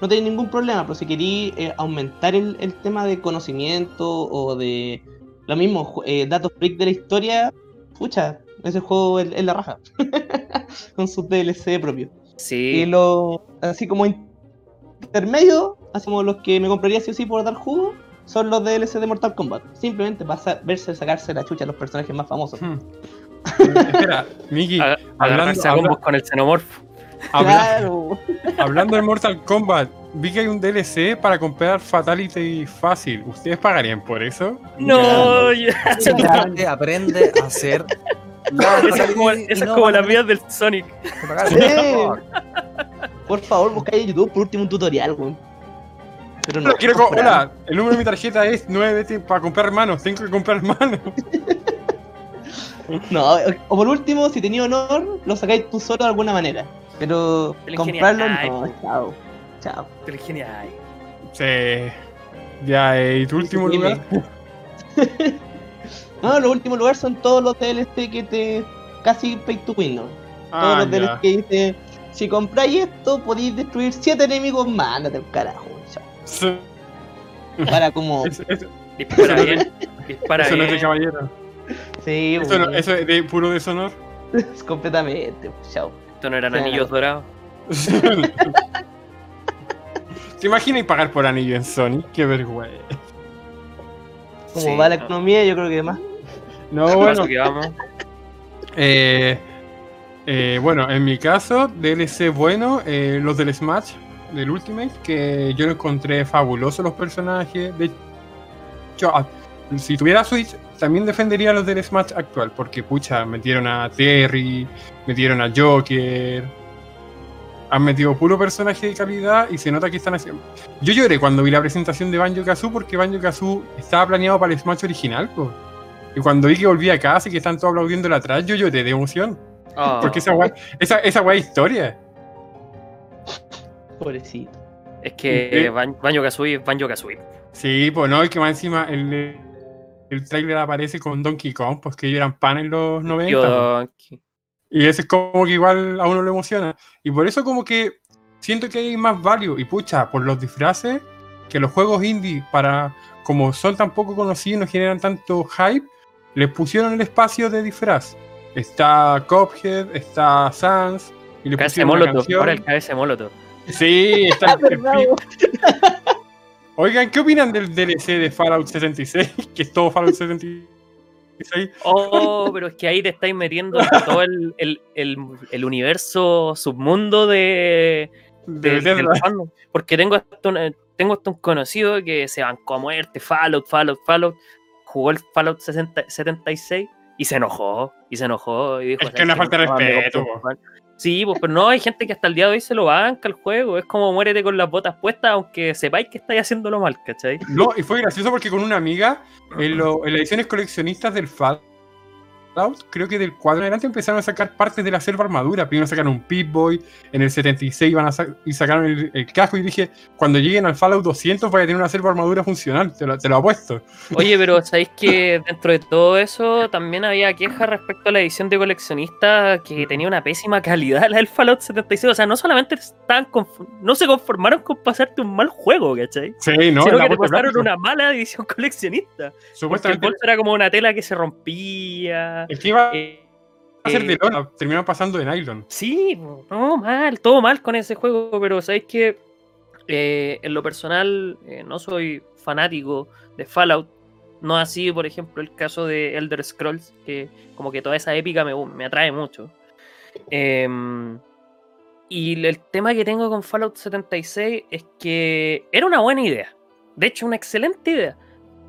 no tenéis ningún problema. Pero si queréis eh, aumentar el, el tema de conocimiento o de lo mismo, eh, datos freak de la historia, pucha, ese juego es, es la raja. *laughs* Con sus DLC propios. Y lo, así como intermedio, así como los que me compraría sí o sí por dar jugo, son los DLC de Mortal Kombat. Simplemente para sa- verse sacarse la chucha a los personajes más famosos. Hmm. *laughs* Espera, Miki, hablando, a habla- con el xenomorfo. habla- Claro. hablando de Mortal Kombat, vi que hay un DLC para comprar Fatality fácil. ¿Ustedes pagarían por eso? No, ya. Simplemente aprende a hacer. *laughs* Esa es como, esa es como las vías del Sonic. Sí. Por favor, buscáis en YouTube por último un tutorial, weón. Pero no. Quiero comprar. hola, el número de mi tarjeta es 9 para comprar manos. Tengo que comprar manos. *laughs* No, o por último, si tenía honor, lo sacáis tú solo de alguna manera. Pero El comprarlo no, chao. Chao. Pero genial. Sí. Ya, eh, ¿y tu último Sí, lugar? *laughs* No, los últimos lugares son todos los DLC que te. casi pay to win, ¿no? todos Ah, los DLC ya. que dice: si compráis esto, podéis destruir 7 enemigos más, ándate al carajo. Sí. Para como. Eso, eso- Dispara bien. Dispara eso no es de caballero. Sí, Eso, no- eso es de puro deshonor. completamente, chao. Esto no eran Claro. anillos dorados. *laughs* ¿Te imaginas pagar por anillo en Sony? Qué vergüenza. Como Sí, va la no. economía, yo creo que más. No, bueno. que vamos. Eh, eh, bueno, en mi caso, DLC bueno, eh, los del Smash, del Ultimate, que yo lo encontré fabuloso los personajes. De hecho, si tuviera Switch, también defendería los del Smash actual, porque pucha, metieron a Terry, metieron a Joker, han metido puro personaje de calidad y se nota que están haciendo. Yo lloré cuando vi la presentación de Banjo Kazoo porque Banjo Kazoo estaba planeado para el Smash original. Y cuando vi que volvía a casa y que están todos aplaudiéndole atrás, yo lloré de emoción. Oh. Porque esa guay, esa, esa guay historia. Pobrecito. Es que Banjo Kazooie es Banjo Kazooie. Sí, pues no, y que más encima el, el trailer aparece con Donkey Kong, pues que ellos eran pan en los 90. Yo, pues. Donkey. Y ese es como que igual a uno le emociona. Y por eso como que siento que hay más value. Y pucha, por los disfraces, que los juegos indie, para como son tan poco conocidos y no generan tanto hype, les pusieron el espacio de disfraz. Está Cuphead, está Sans, y le KS pusieron Molotov. canción. Ahora el KS Molotov. Sí, está el, el ¿Verdad, pi- weón? *laughs* Oigan, ¿qué opinan del DLC de Fallout 76? *laughs* Que es todo Fallout 76. Oh, pero es que ahí te estáis metiendo en todo el, el, el, el universo submundo de, De de- del fandom. Porque tengo hasta, un, tengo hasta un conocido que se bancó a muerte, Fallout, Fallout, Fallout. Jugó el Fallout 60 76 y se enojó. Y se enojó. Y dijo, Es que "¿Sabes una falta de respeto, Fall". Sí, pues, pero no, hay gente que hasta el día de hoy se lo banca el juego. Es como muérete con las botas puestas, aunque sepáis que estáis haciéndolo mal, ¿cachai? No, y fue gracioso porque con una amiga, en, lo- en las ediciones coleccionistas del Fallout, creo que del 4 en adelante empezaron a sacar partes de la selva armadura. Primero sacaron un Pip-Boy, en el 76 iban a sa- y sacaron el, el casco y dije, cuando lleguen al Fallout 200 vaya a tener una selva armadura funcional, te lo, te lo apuesto. Oye, *laughs* pero sabéis que dentro de todo eso también había quejas respecto a la edición de coleccionista que tenía una pésima calidad la del Fallout 76. O sea, no solamente estaban no se conformaron con pasarte un mal juego, ¿cachai? Sí, no, sino que te pasaron una mala edición *laughs* coleccionista. Porque el Supuestamente bolso era como una tela que se rompía. Es que iba eh, a ser de lona, terminaron pasando de nylon. Sí, no, mal, todo mal con ese juego, pero sabéis que eh, en lo personal eh, no soy fanático de Fallout. No así, por ejemplo, el caso de Elder Scrolls, que como que toda esa épica me, me atrae mucho. Em, y el tema que tengo con Fallout 76 es que era una buena idea. De hecho, una excelente idea.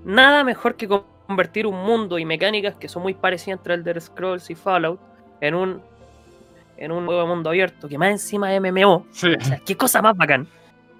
Nada mejor que convertir un mundo y mecánicas que son muy parecidas entre Elder Scrolls y Fallout en un en un de mundo abierto que más encima es MMO. Sí. O sea, qué cosa más bacán.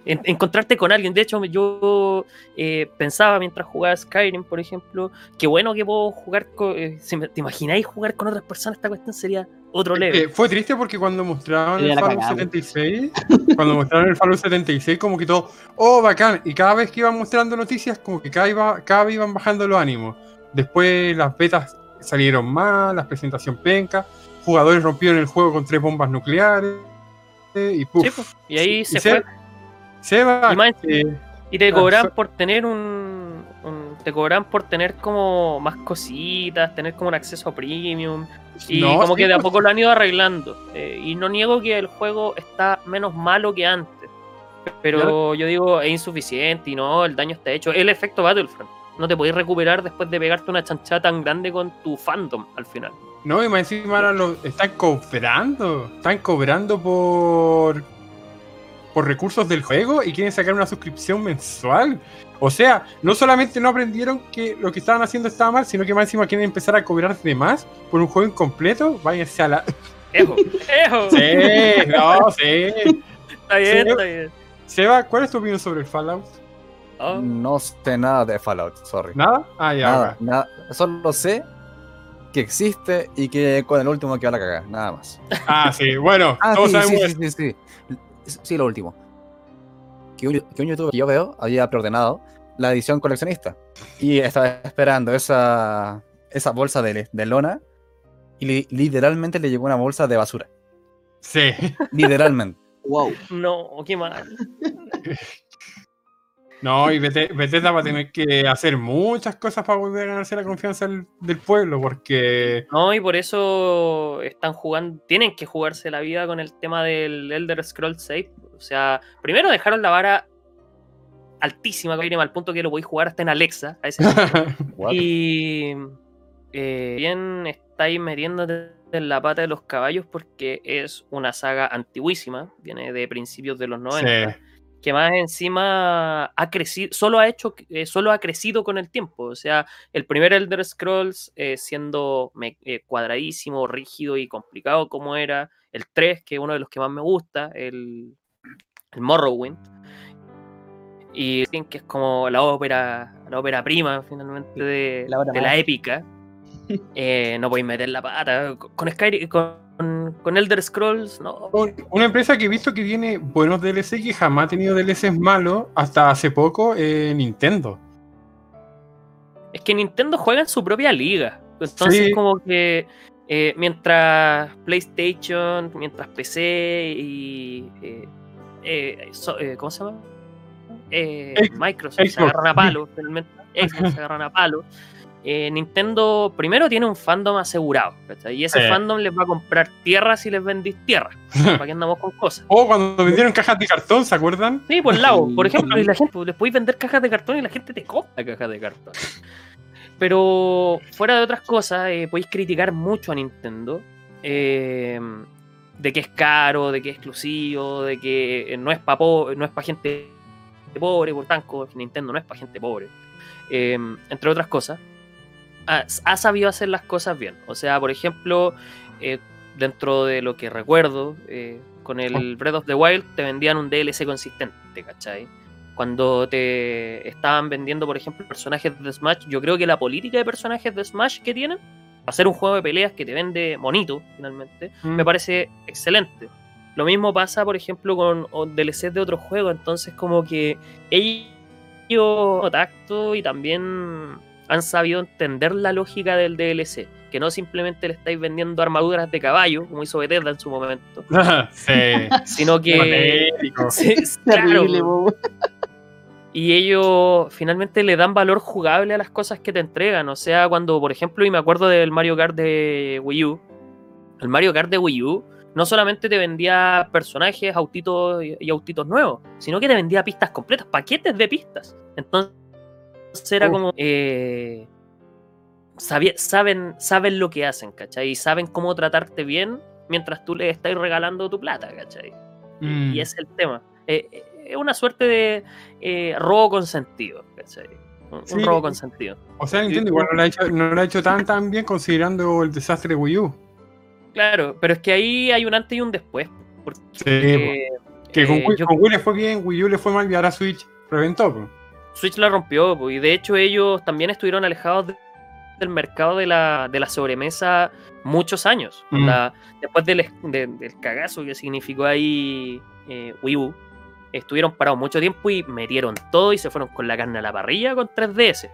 En- encontrarte con alguien. De hecho, yo eh, pensaba mientras jugaba Skyrim, por ejemplo, qué bueno que puedo jugar con. eh, si me- ¿Te imagináis jugar con otras personas? Esta cuestión sería otro level. Eh, fue triste porque cuando mostraron Sería el Fallout cagada. 76, cuando mostraron el Fallout 76, como que todo, oh, bacán. Y cada vez que iban mostrando noticias, como que cada, iba, cada vez iban bajando los ánimos. Después las betas salieron mal, la presentación penca, jugadores rompieron el juego con tres bombas nucleares. Y puf. Sí, pues, y ahí se- fue. Seba, Y más- eh, Y te Ah, cobran por tener un, un- Te cobran por tener como más cositas, tener como un acceso premium. Y no, como sí, que de a pues, poco lo han ido arreglando. Eh, y no niego que el juego está menos malo que antes. Pero Claro. yo digo, es insuficiente y no, el daño está hecho. El efecto Battlefront. No te podéis recuperar después de pegarte una chanchada tan grande con tu fandom al final. No, y más encima ahora lo están cobrando. Están cobrando por. Por recursos del juego y quieren sacar una suscripción mensual. O sea, no solamente no aprendieron que lo que estaban haciendo estaba mal, sino que más encima quieren empezar a cobrar de más por un juego incompleto. Váyanse a la. *laughs* ¡Ejo! ¡Ejo! Sí, no, sí. Está bien, Sí. está bien. Seba, ¿cuál es tu opinión sobre el Fallout? Oh, No sé nada de Fallout, sorry. ¿Nada? Ah, ya. Nada, nada. Solo sé que existe y que con el último que va a cagar, nada más. Ah, sí, bueno, Ah, todos sí, sabemos sí, sí, sí, sí. Lo último. Que un, que un youtuber que yo veo había preordenado la edición coleccionista. Y estaba esperando esa, esa bolsa de, de lona. Y li- literalmente le llegó una bolsa de basura. Sí. Literalmente. Wow. no, qué mal. No, y Bethesda va a tener que hacer muchas cosas para volver a ganarse la confianza del, del pueblo, porque No, y por eso están jugando, tienen que jugarse la vida con el tema del Elder Scrolls 6. O sea, primero dejaron la vara altísima, al punto que lo podéis jugar hasta en Alexa. A ese *laughs* y eh, bien estáis metiéndote en la pata de los caballos porque es una saga antiguísima, viene de principios de los 90 Sí. Que más encima ha crecido, solo ha hecho, eh, solo ha crecido con el tiempo. O sea, el primer Elder Scrolls eh, siendo me- eh, cuadradísimo, rígido y complicado como era. El 3, que es uno de los que más me gusta, el, el Morrowind. Y que es como la ópera, la ópera prima finalmente de La de épica. *laughs* No podéis meter la pata. Con Skyrim, con, con Elder Scrolls, no. Un- Una empresa que he visto que tiene buenos DLC que jamás ha tenido DLCs malos hasta hace poco, eh, Nintendo. Es que Nintendo juega en su propia liga. Entonces, Sí. como que eh, mientras PlayStation, mientras PC y. eh, eh, so- ¿Cómo se llama? Microsoft se agarran a palo, finalmente. *laughs* Xbox se agarran a palo. Eh, Nintendo primero tiene un fandom asegurado. ¿cachai? Y ese Sí. fandom les va a comprar tierras si les vendís tierras. *laughs* ¿Para qué andamos con cosas? O cuando vendieron cajas de cartón, ¿se acuerdan? Sí, por lado, por ejemplo, y la gente, pues, les podéis vender cajas de cartón y la gente te compra cajas de cartón. Pero fuera de otras cosas, eh, podéis criticar mucho a Nintendo. eh, de que es caro, de que es exclusivo, de que eh, no es para no es para gente pobre, por tanto, Nintendo no es para gente pobre. eh, entre otras cosas. Ha, ha sabido hacer las cosas bien. O sea, por ejemplo, eh, dentro de lo que recuerdo, eh, con el Breath of the Wild te vendían un DLC consistente, ¿cachai? Cuando te estaban vendiendo, por ejemplo, personajes de Smash, yo creo que la política de personajes de Smash que tienen, para hacer un juego de peleas que te vende bonito, finalmente, me parece excelente. Lo mismo pasa, por ejemplo, con DLCs de otros juegos, entonces como que ellos tacto y también han sabido entender la lógica del DLC, que no simplemente le estáis vendiendo armaduras de caballo, como hizo Bethesda en su momento, *laughs* sí. sino que... *laughs* Sí, *laughs* claro, y ellos finalmente le dan valor jugable a las cosas que te entregan. O sea, cuando, por ejemplo, y me acuerdo del Mario Kart de Wii U, el Mario Kart de Wii U no solamente te vendía personajes, autitos y y autitos nuevos, sino que te vendía pistas completas, paquetes de pistas. Entonces era como... eh, sabía- saben, saben lo que hacen, ¿cachai? Y saben cómo tratarte bien mientras tú les estás regalando tu plata, ¿cachai? Mm. Y ese es el tema. Eh, eh, es una suerte de eh, robo con sentido, ¿cachai? Un, un Sí. robo con sentido. O sea, Nintendo igual no lo ha hecho, no lo ha hecho tan tan bien considerando el desastre de Wii U. Claro, pero es que ahí hay un antes y un después. Porque, Sí, Que con, eh, Wii, yo- con Wii le fue bien, Wii U le fue mal y ahora Switch reventó. Switch la rompió, y de hecho ellos también estuvieron alejados de- del mercado de la, de la sobremesa muchos años. Mm. Después del, de- del cagazo que significó ahí eh, Wii U, estuvieron parados mucho tiempo y metieron todo y se fueron con la carne a la parrilla con 3DS.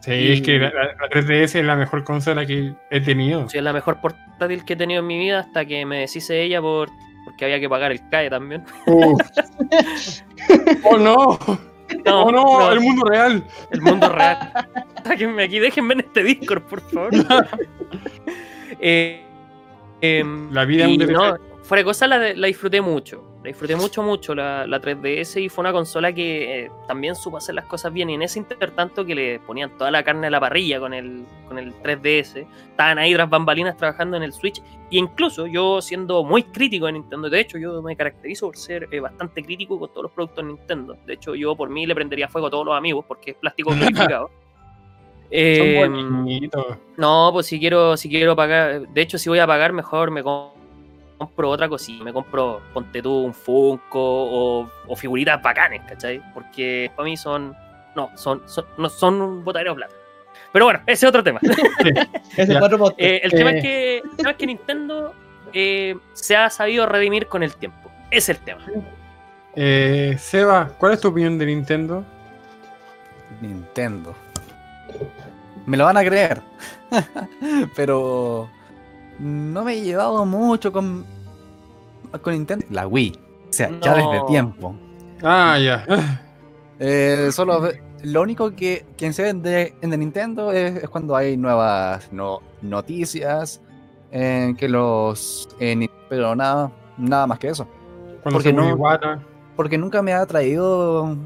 Sí, Y- es que la, la- la 3DS es la mejor consola que he tenido. Sí, es la mejor portátil que he tenido en mi vida hasta que me deshice de ella por, porque había que pagar el CAE también. Uf. *laughs* ¡Oh no! ¡Oh no! ¡El mundo real! El mundo real. Sáquenme aquí, déjenme en este Discord, por favor. *laughs* Eh, em, La vida es y un DLC. no, fuera de cosa la, la disfruté mucho. La disfruté mucho, mucho la, la 3DS y fue una consola que eh, también supo hacer las cosas bien. Y en ese intertanto que le ponían toda la carne a la parrilla con el, con el 3DS, estaban ahí tras bambalinas trabajando en el Switch. Y incluso yo siendo muy crítico de Nintendo, de hecho yo me caracterizo por ser eh, bastante crítico con todos los productos de Nintendo. De hecho yo por mí le prendería fuego a todos los amigos porque es plástico *laughs* purificado. Son Eh, bonitos. no, pues si quiero, si quiero pagar, de hecho si voy a pagar mejor me com- compro otra cosita, me compro, ponte tú, un Funko o, o figuritas bacanes, ¿cachai? Porque para mí son, no, son, son, no son un botadero de plata. Pero bueno, ese es otro tema. *laughs* *laughs* Ese cuatro podcast. Eh, el tema Eh. es que, el tema es que Nintendo eh, se ha sabido redimir con el tiempo. Ese es el tema. Eh, Seba, ¿cuál es tu opinión de Nintendo? Nintendo. Me lo van a creer. *laughs* Pero no me he llevado mucho con, con Nintendo. La Wii. O sea, ya desde tiempo. Ah, ya. Eh, solo lo único que quien se vende en el Nintendo es, es cuando hay nuevas no- noticias. eh, que los. eh, pero nada, nada más que eso. Cuando Porque no- porque nunca me ha traído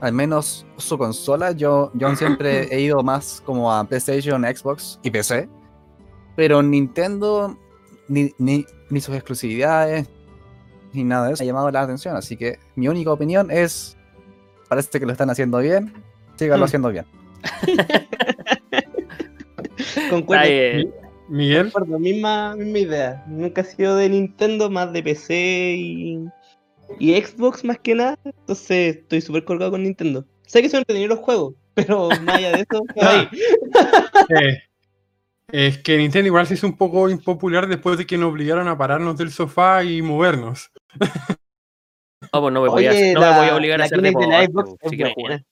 al menos su consola. Yo, yo siempre *clears throat* he ido más como a PlayStation, Xbox y PC. Pero Nintendo, ni, ni, ni sus exclusividades, ni nada de eso ha llamado la atención. Así que mi única opinión es, parece que lo están haciendo bien, síganlo Mm. haciendo bien. *laughs* Concuerdo, Miguel, concuerdo, misma, misma idea. Nunca he sido de Nintendo, más de PC y, y Xbox más que nada. Entonces estoy súper colgado con Nintendo. Sé que son entretenidos los juegos, pero más allá de eso, *laughs* por ahí. *laughs* eh, es que Nintendo igual se hizo un poco impopular después de que nos obligaron a pararnos del sofá y movernos. *laughs* no, pues no me voy a, no me voy a obligar a hacer de la Xbox es buena.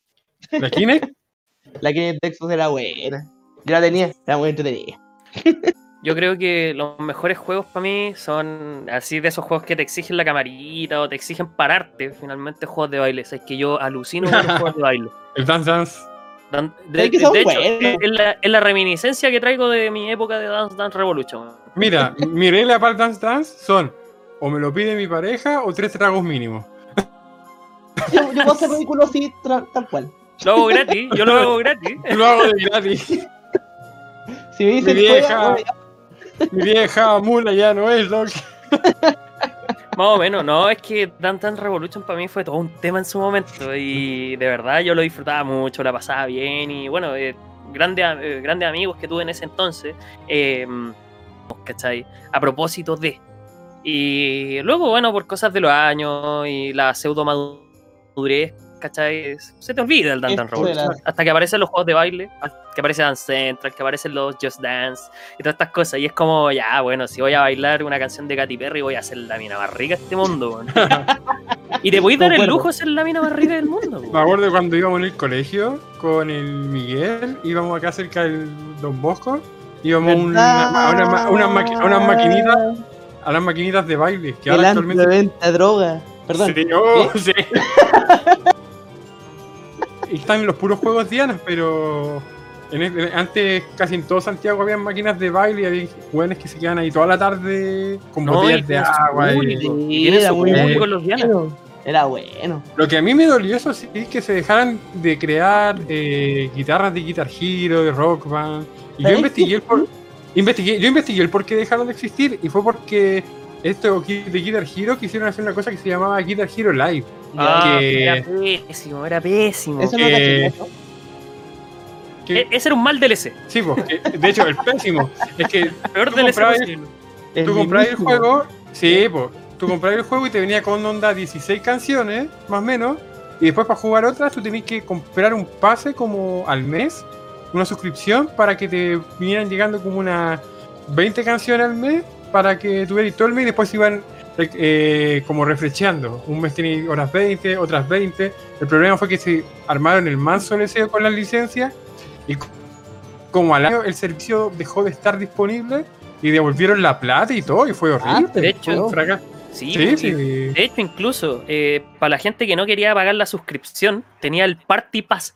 *laughs* ¿La Kinect? La Kinect de Xbox era buena. Yo la tenía, era muy entretenida. *laughs* Yo creo que los mejores juegos para mí son así de esos juegos que te exigen la camarita o te exigen pararte, finalmente juegos de baile. O sea, es que yo alucino con los juegos de baile. El Dance Dance. De, ¿Sabes que de- son de hecho, es, es la, es la reminiscencia que traigo de mi época de Dance Dance Revolution. Mira, *laughs* mi regla para el Dance Dance son o me lo pide mi pareja o tres tragos mínimos. Yo, yo puedo hacer ridículo así, tal cual. Lo hago gratis, yo lo hago gratis. *laughs* Lo hago de gratis. Si me dicen Mi vieja. bueno, Mi vieja mula ya no es que... *laughs* Más o menos, no, es que Dance Dance Revolution para mí fue todo un tema en su momento y de verdad yo lo disfrutaba mucho, la pasaba bien y bueno, eh, grandes, eh, grandes amigos que tuve en ese entonces, eh, ¿cachai? A propósito de. Y luego, bueno, por cosas de los años y la pseudo madurez, ¿cachai? Se te olvida el Dance Dance Revolution. Hasta que aparecen los juegos de baile, que aparece Dance Central, que aparecen los Just Dance y todas estas cosas. Y es como, ya, bueno, si voy a bailar una canción de Katy Perry, voy a ser la mina más rica de este mundo. *laughs* Y te voy a dar el lujo de ser la mina más rica del mundo, Me acuerdo cuando íbamos en el colegio con el Miguel, íbamos acá cerca del Don Bosco, íbamos a una- a, una ma- a unas maquinitas, a las maquinitas de baile, que ahora actualmente... de venta droga. Perdón. Sí, oh, sí. *laughs* Y están los puros juegos Dianas, pero en el- antes casi en todo Santiago había máquinas de baile y había jóvenes que se quedan ahí toda la tarde con No, botellas y de agua. y- y era muy bueno. los Diana. Bueno, Era bueno. Lo que a mí me dolió eso sí es que se dejaran de crear eh, guitarras de Guitar Hero, de Rock Band. Y yo ¿Sabes investigué el, por, investigué, yo investigué el por qué dejaron de existir y fue porque esto de Guitar Hero quisieron hacer una cosa que se llamaba Guitar Hero Live. Ah, que- era pésimo, era pésimo. Eso no Eh, caché, eso. Que- E- Ese era un mal DLC. sí, pues, que- de hecho, el pésimo es que Peor Tú DLC comprabas-. El tú comprabas el juego, sí, pues, tú comprabas el juego y te venía con onda 16 canciones, más o menos, y después para jugar otras tú tenías que comprar un pase como al mes, una suscripción para que te vinieran llegando como unas 20 canciones al mes para que tuvieras todo el mes y después iban eh, como refresheando. Un mes tenías horas 20, otras 20. El problema fue que se armaron el manso deseo con las licencias y como al año el servicio dejó de estar disponible y devolvieron la plata y todo y fue horrible. Ah, De hecho. Sí, Sí, y- sí. De hecho, incluso eh, para la gente que no quería pagar la suscripción, tenía el Party Pass.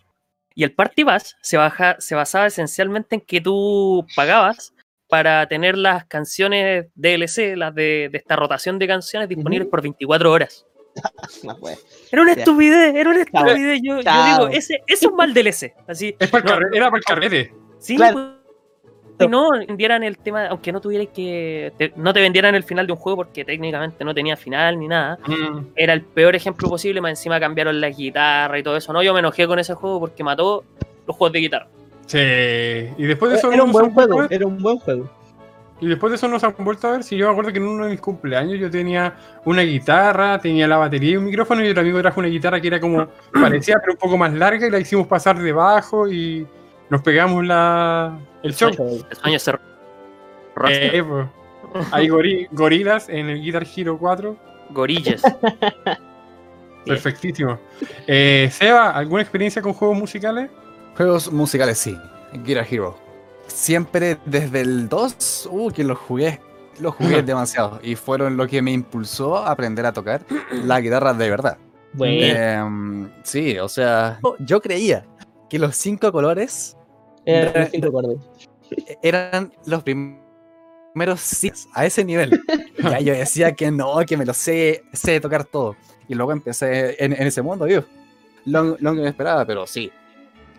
Y el Party Pass se, baja, se basaba esencialmente en que tú pagabas para tener las canciones DLC, las de, de esta rotación de canciones disponibles por 24 horas. *laughs* No. Era una estupidez, era una estupidez. Yo, digo, ese, ese es un mal DLC. Así, Es para el No, carre- era para el carrete. sí, Claro. pues, no vendieran el tema, aunque no tuvieras que. te- no te vendieran el final de un juego porque técnicamente no tenía final ni nada. Mm. era el peor ejemplo posible, más encima cambiaron la guitarra y todo eso. No, yo me enojé con ese juego porque mató los juegos de guitarra. Sí. Y después de eso Era un buen juego, ver. era un buen juego. Y después de eso nos han vuelto a ver. Si yo me acuerdo que en uno de mis cumpleaños yo tenía una guitarra, tenía la batería y un micrófono, y otro amigo trajo una guitarra que era como *clears throat* parecía, pero un poco más larga, y la hicimos pasar debajo y nos pegamos la el show. El sueño se rostro. Eh, pues. Hay gori- gorilas en el Guitar Hero 4. Gorillas. *laughs* Perfectísimo. Eh, Seba, ¿alguna experiencia con juegos musicales? Juegos musicales, sí. Guitar Hero. Siempre desde el 2, uh, que los jugué. Los jugué demasiado. Y fueron lo que me impulsó a aprender a tocar la guitarra de verdad. Bueno, Em, sí, o sea, yo creía que los cinco colores era re- el cinco eran los prim- primeros sí a ese nivel. *laughs* Ya yo decía que no, que me lo sé, sé tocar todo. Y luego empecé en, en ese mundo, yo. Lo, lo que me esperaba, pero sí.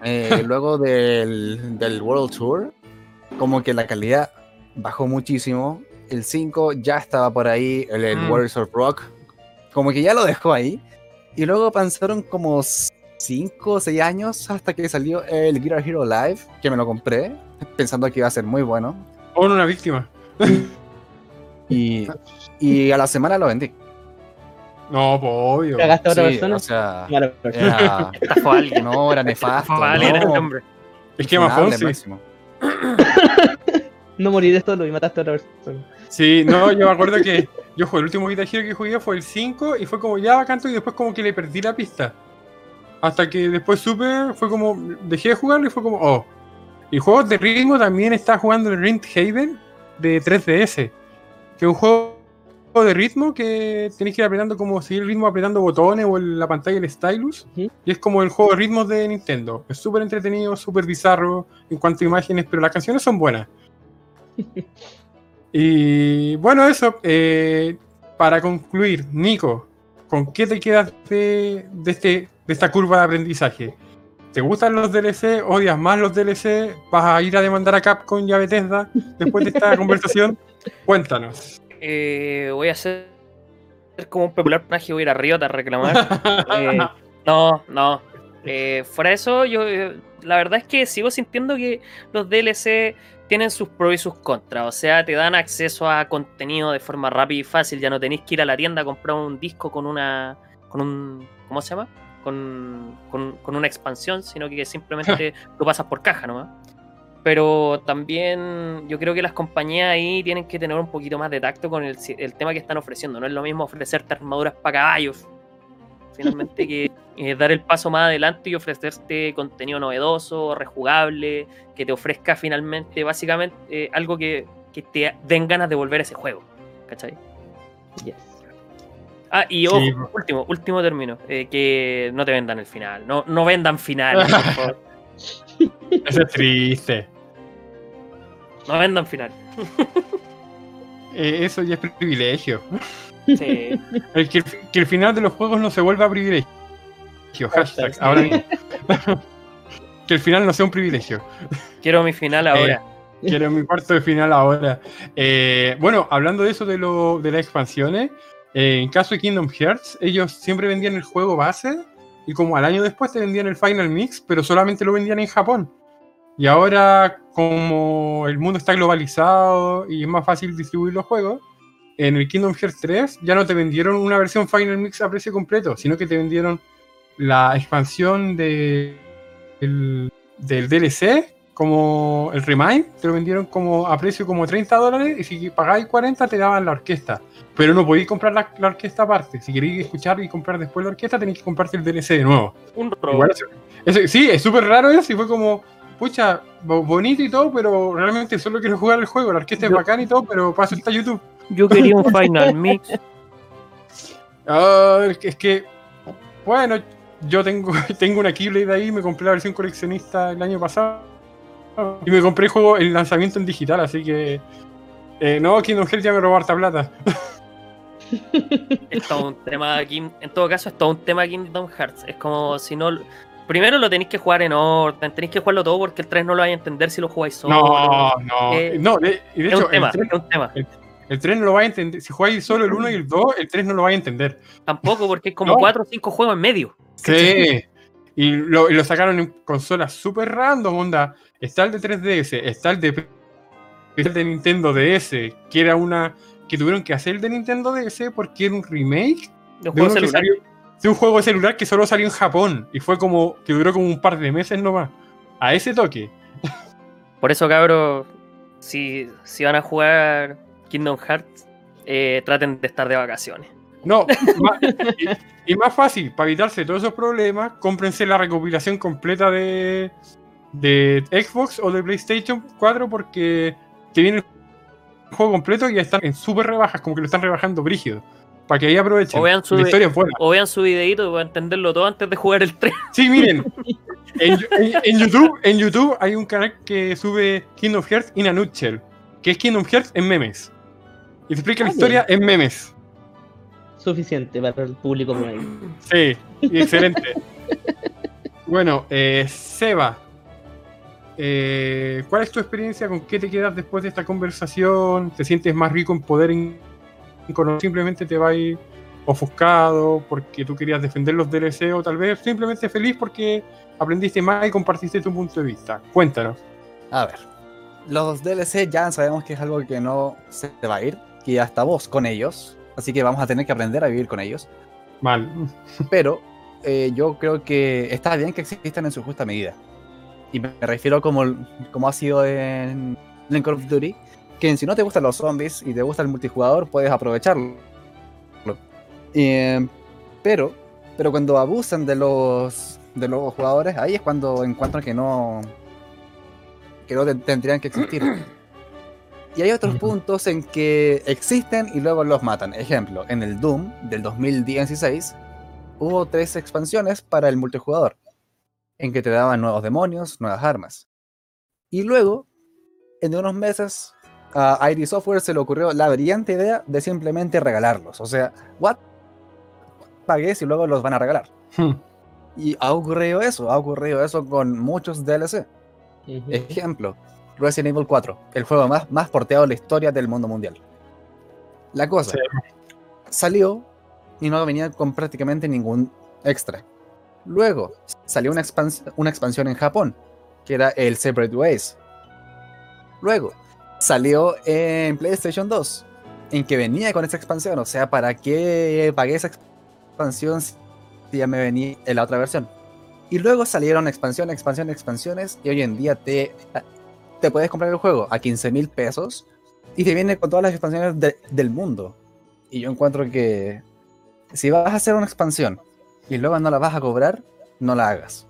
Eh, luego del, del World Tour, como que la calidad bajó muchísimo. El 5 ya estaba por ahí, el, el Mm. Warriors of Rock, como que ya lo dejó ahí. Y luego pasaron como 5 o 6 años hasta que salió el Guitar Hero Live, que me lo compré, pensando que iba a ser muy bueno. O una víctima. Y, y a la semana lo vendí. No, pues obvio. ¿Cagaste a otra Sí, persona? o sea, persona. era, *laughs* Estafó a alguien. no, era nefasto. *laughs* Estafó a alguien no, hombre. Esquema funable Fonsi. máximo. *laughs* No moriré solo y mataste a otra persona. Sí, no, yo me acuerdo que yo jugué, el último Guitar Hero que jugué fue el 5 y fue como ya canto y después como que le perdí la pista. Hasta que después supe, fue como, dejé de jugarlo y fue como, oh. Y juegos de ritmo también está jugando el Ring Haven de 3DS, que es un juego de ritmo que tenéis que ir apretando como seguir el ritmo apretando botones o en la pantalla el stylus. Y es como el juego de ritmos de Nintendo. Es súper entretenido, súper bizarro en cuanto a imágenes, pero las canciones son buenas. *laughs* Y bueno, eso. eh, para concluir, Nico, ¿con qué te quedas de, de este, de esta curva de aprendizaje? ¿Te gustan los DLC? ¿Odias más los DLC? ¿Vas a ir a demandar a Capcom y a Bethesda después de esta *laughs* conversación? Cuéntanos. Eh, voy a hacer como un popular personaje, voy a ir a Riot a reclamar. *laughs* Eh, no, no. Eh, fuera de eso, yo eh, la verdad es que sigo sintiendo que los DLC tienen sus pros y sus contras. O sea, te dan acceso a contenido de forma rápida y fácil. Ya no tenéis que ir a la tienda a comprar un disco con una. con un. ¿Cómo se llama? Con, con, con una expansión, sino que simplemente *laughs* lo pasas por caja nomás. Pero también yo creo que las compañías ahí tienen que tener un poquito más de tacto con el, el tema que están ofreciendo. No es lo mismo ofrecerte armaduras para caballos, finalmente, que *laughs* eh, dar el paso más adelante y ofrecerte contenido novedoso, rejugable, que te ofrezca finalmente, básicamente, eh, algo que, que te den ganas de volver a ese juego. ¿Cachai? Yes. Ah, y ojo, Sí. último, último término, eh, que no te vendan el final. No, no vendan por *laughs* favor. Eso es triste. No vendan final. *laughs* Eh, eso ya es privilegio. Sí. El que, que el final de los juegos no se vuelva privilegio. Hashtag, sí. ahora mismo. *laughs* que el final no sea un privilegio. Quiero mi final ahora. Quiero mi cuarto de final ahora. Eh, bueno, hablando de eso de, lo, de las expansiones, eh, en caso de Kingdom Hearts, ellos siempre vendían el juego base y como al año después te vendían el Final Mix, pero solamente lo vendían en Japón. Y ahora, como el mundo está globalizado y es más fácil distribuir los juegos, en el Kingdom Hearts 3 ya no te vendieron una versión Final Mix a precio completo, sino que te vendieron la expansión de, el- del DLC, como el Remind, te lo vendieron como a precio como 30 dólares y si pagáis 40 te daban la orquesta. Pero no podéis comprar la, la orquesta aparte. Si queréis escuchar y comprar después la orquesta, tenéis que comprarte el DLC de nuevo. Un robo. Sí, es súper raro eso y fue como, pucha, bo- bonito y todo, pero realmente solo quiero jugar el juego. La orquesta es bacán y todo, pero paso está YouTube. Yo quería un *laughs* Final Mix. Ah, es que- es que, bueno, yo tengo, *laughs* tengo una Keyblade ahí, me compré la versión coleccionista el año pasado y me compré el juego en lanzamiento en digital, así que eh, no, Kingdom Hearts ya me robó harta plata. Es todo un tema en todo caso es todo un tema Kingdom Hearts. Es como si no primero lo tenéis que jugar en orden, tenéis que jugarlo todo porque el 3 no lo vais a entender si lo jugáis solo. No, no, Eh, no, de, y de es hecho, un tema, el 3, es un tema. el 3 no lo va a entender. Si jugáis solo el 1 y el 2, el 3 no lo va a entender. Tampoco porque es como No. 4 o 5 juegos en medio. Sí. Y lo, y lo sacaron en consolas súper random, onda. Está el de 3DS, está el de, el de Nintendo DS, que era una. que tuvieron que hacer el de Nintendo DS porque era un remake De un de, juego salió- de un juego de celular que solo salió en Japón. Y fue como. que duró como un par de meses nomás. A ese toque. *laughs* Por eso, cabros, si, si van a jugar Kingdom Hearts, eh, traten de estar de vacaciones. No, ma- y, y más fácil, para evitarse todos esos problemas, cómprense la recopilación completa de, de Xbox o de PlayStation 4 porque te viene el juego completo y ya están en súper rebajas, como que lo están rebajando brígido. Para que ahí aprovechen. O vean su historia buena. O vean su videito para entenderlo todo antes de jugar el 3. *laughs* Sí, miren. *laughs* En, en- en YouTube, en YouTube hay un canal que sube Kingdom Hearts in a nutshell, que es Kingdom Hearts en memes. Y te explica la Ah, historia en memes. Suficiente para el público promedio. Sí, excelente. bueno, eh, Seba, eh, ¿cuál es tu experiencia? ¿Con qué te quedas después de esta conversación? ¿Te sientes más rico en poder cono- simplemente te vas a ir ofuscado porque tú querías defender los DLC o tal vez simplemente feliz porque aprendiste más y compartiste tu punto de vista? Cuéntanos. A ver, los DLC ya sabemos que es algo que no se va a ir, que ya estamos con ellos, así que vamos a tener que aprender a vivir con ellos. Mal. Pero eh, yo creo que está bien que existan en su justa medida. Y me refiero como, como ha sido en, en Call of Duty, que si no te gustan los zombies y te gusta el multijugador, puedes aprovecharlo. Eh, pero, pero cuando abusan de los, de los jugadores, ahí es cuando encuentran que no, que no te- tendrían que existir. Y hay otros puntos en que existen y luego los matan. Ejemplo, en el Doom del 2016 hubo tres expansiones para el multijugador, en que te daban nuevos demonios, nuevas armas. Y luego, en unos meses, a ID Software se le ocurrió la brillante idea de simplemente regalarlos. O sea, ¿what? Pagues y luego los van a regalar. Hmm. Y ha ocurrido eso, ha ocurrido eso con muchos DLC. Ujú. Ejemplo, Resident Evil 4, el juego más, más porteado de la historia del mundo mundial. La cosa, Sí. salió y no venía con prácticamente ningún extra. Luego salió una, expans- una expansión en Japón, que era el Separate Ways. Luego salió en PlayStation 2, en que venía con esa expansión. O sea, ¿para qué pagué esa expansión si ya me venía en la otra versión? Y luego salieron expansión, expansión, expansiones. Y hoy en día te, te puedes comprar el juego a 15 mil pesos y te viene con todas las expansiones de- del mundo. Y yo encuentro que si vas a hacer una expansión y luego no la vas a cobrar, no la hagas.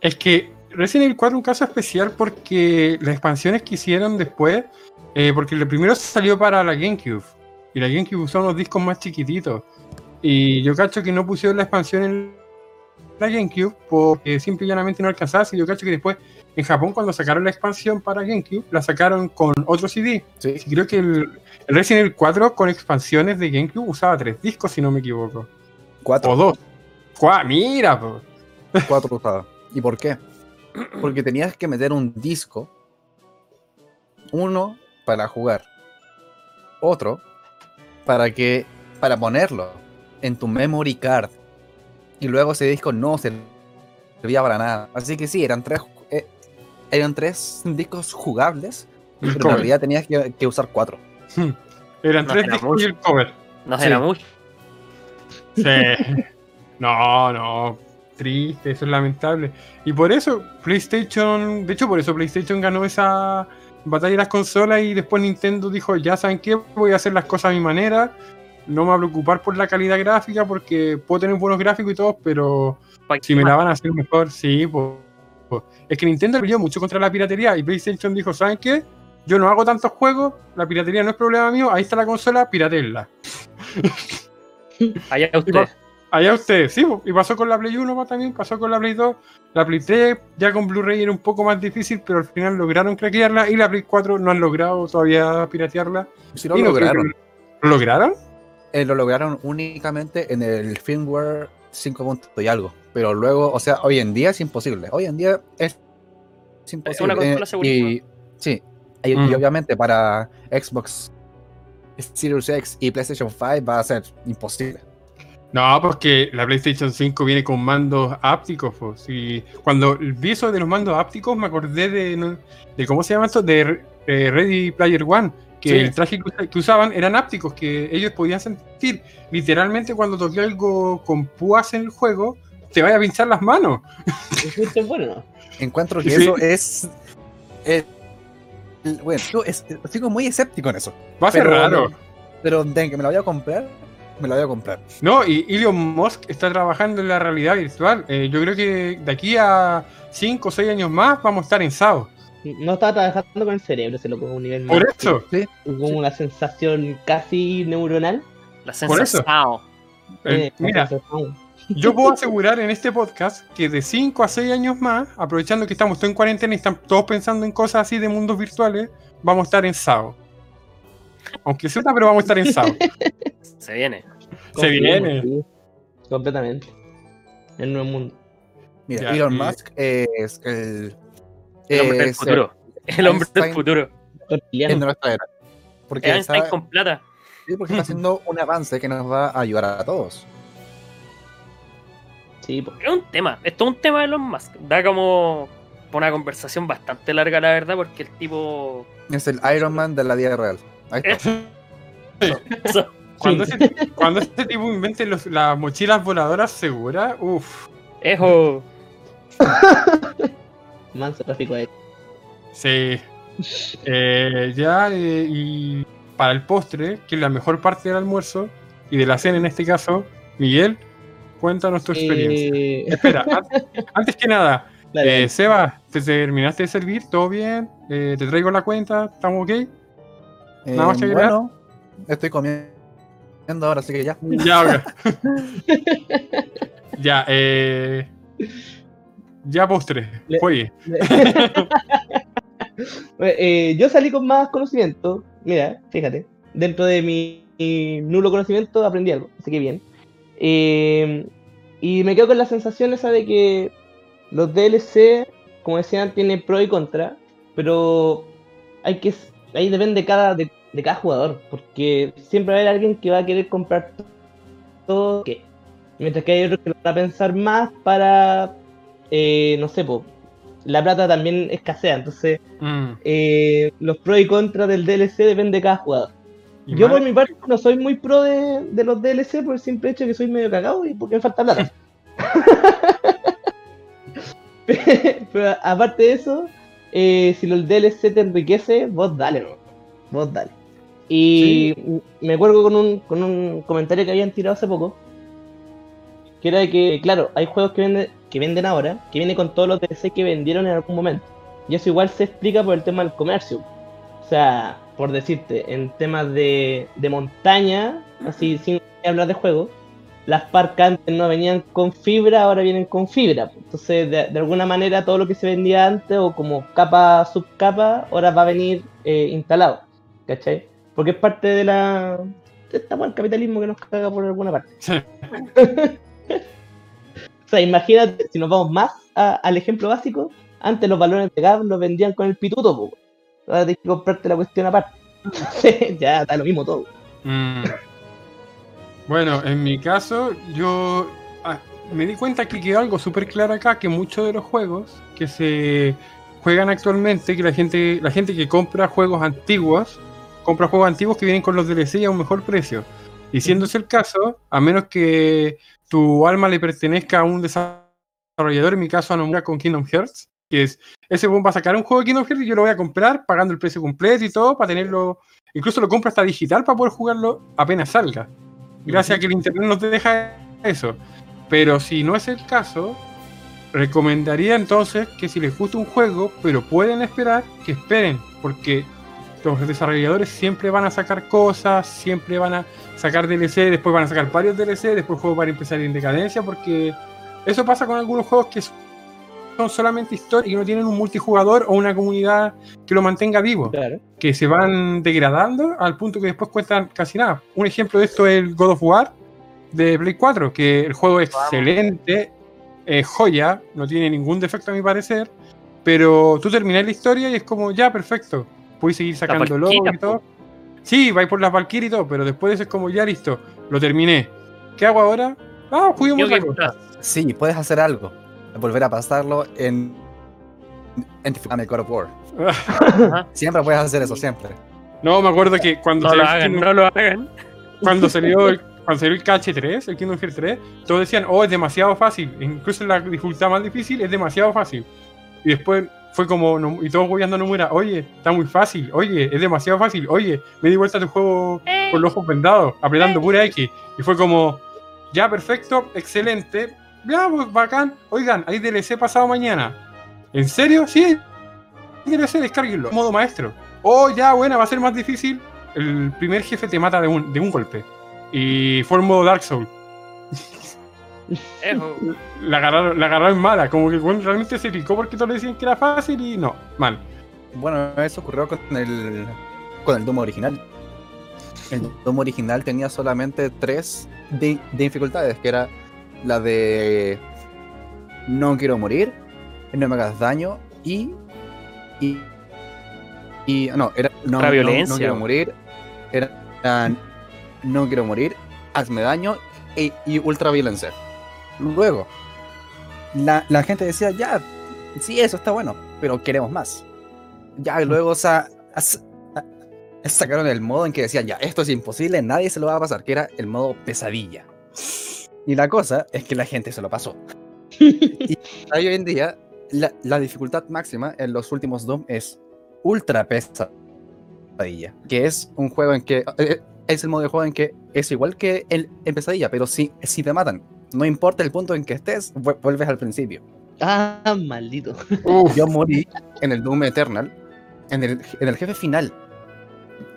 Es que Resident Evil 4 es un caso especial porque las expansiones que hicieron después, eh, porque el primero salió para la GameCube y la GameCube usó unos discos más chiquititos y yo cacho que no pusieron la expansión en la GameCube porque simple y llanamente no alcanzaba. Si yo cacho que después en Japón, cuando sacaron la expansión para GameCube, la sacaron con otro CD. Sí. Y creo que el, el Resident Evil 4 con expansiones de GameCube usaba tres discos, si no me equivoco. Cuatro. O dos. Cua- Mira, po. Cuatro usadas. ¿Y por qué? Porque tenías que meter un disco, uno para jugar, otro para que para ponerlo en tu memory card y luego ese disco no servía para nada. Así que sí, eran tres, eh, eran tres discos jugables, pero en realidad tenías que, que usar cuatro. Eran No tres era discos y el cover. No Sí. será mucho. Sí. No, no. Triste, eso es lamentable. Y por eso PlayStation, de hecho por eso PlayStation ganó esa batalla de las consolas y después Nintendo dijo, ya saben qué, voy a hacer las cosas a mi manera. No me voy a preocupar por la calidad gráfica porque puedo tener buenos gráficos y todo, pero si me la van a hacer mejor, sí, pues. pues. Es que Nintendo peleó mucho contra la piratería y PlayStation dijo, ¿saben qué? Yo no hago tantos juegos, la piratería no es problema mío, ahí está la consola, piratenla. Allá usted. Allá ustedes, sí, y pasó con la Play 1 pa, también, pasó con la Play 2, la Play 3, ya con Blu-ray era un poco más difícil, pero al final lograron craquearla, y la Play 4 no han logrado todavía piratearla. Si lo Y lograron. ¿Lo lograron? Eh, lo lograron únicamente en el firmware 5 puntos y algo. Pero luego, o sea, hoy en día es imposible. Hoy en día es, es imposible. una consola y, sí, y, y Mm. obviamente para Xbox Series X y PlayStation 5 va a ser imposible. No, porque la PlayStation 5 viene con mandos ápticos. po. Sí, cuando vi eso de los mandos ápticos, me acordé de, de ¿cómo se llama esto? De eh, Ready Player One. Que Sí. el traje que, usa- que usaban eran ápticos, que ellos podían sentir literalmente cuando toqué algo con púas en el juego, te vaya a pinchar las manos. Es bueno. Encuentro *laughs* que Sí. eso es. eh, el- bueno, yo es- estoy como muy escéptico en eso. Va a ser Pero- raro. Pero de que me la voy a comprar, me la voy a comprar. No, y Elon Musk está trabajando en la realidad virtual. Eh, yo creo que de aquí a 5 o 6 años más vamos a estar en SAO. No estaba trabajando con el cerebro, se lo pongo a un nivel Por más. eso, Como una sensación casi neuronal. La Por eso. sensación. eh, Eh, mira, yo puedo asegurar en este podcast que de 5 a 6 años más, aprovechando que estamos todos en cuarentena y están todos pensando en cosas así de mundos virtuales, vamos a estar en SAO. Aunque sea, pero vamos a estar en SAO. *laughs* Se viene. Se viene. Sí, completamente. El nuevo mundo. Mira, Ya, Elon y- Musk es el. El hombre del futuro. El hombre del futuro. En nuestra era. Porque Einstein está, con plata. sí, porque está haciendo un avance que nos va a ayudar a todos. Sí, po. Es un tema. Esto es un tema de Elon Musk. Da como una conversación bastante larga, la verdad, porque el tipo. Es el Iron Man de la vida real. Ahí está. *laughs* Eso. Cuando, ese, cuando este tipo invente los- las mochilas voladoras seguras, uff, Ejo. *laughs* Manso tráfico aéreo. sí. Eh, ya, eh, y para el postre, que es la mejor parte del almuerzo, y de la cena en este caso, Miguel, cuéntanos tu experiencia. Eh, Espera, an- *laughs* antes que nada, dale, eh, Seba, ¿te terminaste de servir? ¿Todo bien? Eh, ¿Te traigo la cuenta? ¿Estamos ok? Nada más que bueno, estoy comiendo ahora, así que ya. Ya, *laughs* ya, eh, ya postre, juegue. *laughs* Eh, yo salí con más conocimiento. Mira, fíjate. Dentro de mi, mi nulo conocimiento aprendí algo. Así que bien. Eh, y me quedo con la sensación esa de que los DLC, como decían, tienen pro y contra. Pero hay que ahí depende cada, de, de cada jugador. Porque siempre va a haber alguien que va a querer comprar to- todo. que Mientras que hay otros que van a pensar más para. eh, no sé, po, la plata también escasea. Entonces Mm, eh, los pros y contras del DLC depende de cada jugador. Yo más- por mi parte no soy muy pro de, de los DLC por el simple hecho de que soy medio cagado y porque me falta plata. *laughs* *laughs* Pero aparte de eso, eh, si el DLC te enriquece, vos dale. Vos dale. Y me acuerdo con un, con un comentario que habían tirado hace poco, que era de que, claro, hay juegos que venden, que venden ahora, que vienen con todos los DLC que vendieron en algún momento. Y eso igual se explica por el tema del comercio. O sea, por decirte, en temas de, de montaña, así sin hablar de juego, las parcas antes no venían con fibra, ahora vienen con fibra. Entonces, de, de alguna manera, todo lo que se vendía antes o como capa, subcapa, ahora va a venir eh, instalado. ¿Cachai? Porque es parte de la. de esta el capitalismo que nos caga por alguna parte. *laughs* o sea, imagínate, si nos vamos más a- al ejemplo básico, antes los balones de gas los vendían con el pituto, po. ahora tienes que comprarte la cuestión aparte. *laughs* ya, da lo mismo todo. Mm. Bueno, en mi caso, yo ah, me di cuenta que quedó algo súper claro acá, que muchos de los juegos que se juegan actualmente, que la gente, la gente que compra juegos antiguos, compra juegos antiguos que vienen con los DLC a un mejor precio. Y siendo ese el caso, a menos que tu alma le pertenezca a un desarrollador, en mi caso a Nomura con Kingdom Hearts, que es, ese weón va a sacar un juego de Kingdom Hearts y yo lo voy a comprar pagando el precio completo y todo para tenerlo Incluso lo compro hasta digital para poder jugarlo apenas salga. Gracias a que el internet nos deja eso. Pero si no es el caso, recomendaría entonces que si les gusta un juego, pero pueden esperar, que esperen. Porque los desarrolladores siempre van a sacar cosas, siempre van a sacar DLC, después van a sacar varios DLC, después el juego va a empezar en decadencia, porque eso pasa con algunos juegos que son solamente historia y no tienen un multijugador o una comunidad que lo mantenga vivo Claro. que se van degradando al punto que después cuestan casi nada. Un ejemplo de esto es el God of War de Play 4, que el juego es excelente, es joya, no tiene ningún defecto a mi parecer, pero tú terminas la historia y es como, ya, perfecto, puedes seguir sacando Valkyria, y todo. Sí, vais por las Valkyrie y todo, pero después de eso es como, ya listo, lo terminé. ¿Qué hago ahora? Ah, juguemos. Sí, puedes hacer algo. Volver a pasarlo en. En el God of War. *laughs* Siempre puedes hacer eso, siempre. No, me acuerdo que cuando No lo salió el hagan, Kingdom- no lo hagan. cuando *laughs* salió el, cuando salió el KH3, el Kingdom Hearts 3, todos decían, oh, es demasiado fácil. Incluso en la dificultad más difícil es demasiado fácil. Y después fue como, no- y todos goyando no muera, oye, está muy fácil, oye, es demasiado fácil, oye, me di vuelta a tu juego con los ojos vendados, apretando pura X. Y fue como, ya, perfecto, excelente, ya, pues bacán. Oigan, hay DLC pasado mañana. ¿En serio? Sí, hay DLC, descárguenlo. Modo maestro. Oh, ya, buena, va a ser más difícil. El primer jefe te mata de un, de un golpe. Y fue el modo Dark Souls. *laughs* Eso. La agarraron, la agarraron mala, como que bueno, realmente se picó porque todos le decían que era fácil y no, mal. Bueno, eso ocurrió con el. con el Doom original. El Doom original tenía solamente tres de, de dificultades, que era la de no quiero morir, no me hagas daño y. y. y no, era no, Ultra no- violencia, no quiero morir, era, era no quiero morir, hazme daño e- y ultra violencia. Luego, la, la gente decía, ya, sí, eso está bueno, pero queremos más. Ya, luego sa- as- a- sacaron el modo en que decían, ya, esto es imposible, nadie se lo va a pasar, que era el modo pesadilla. Y la cosa es que la gente se lo pasó. *laughs* y hoy en día, la, la dificultad máxima en los últimos Doom es ultra pesadilla, que es un juego en que... eh, es el modo de juego en que es igual que el, en pesadilla, pero si, si te matan, no importa el punto en que estés, vu- vuelves al principio. Ah, maldito. Uf, Yo morí en el Doom Eternal, en el, en el jefe final,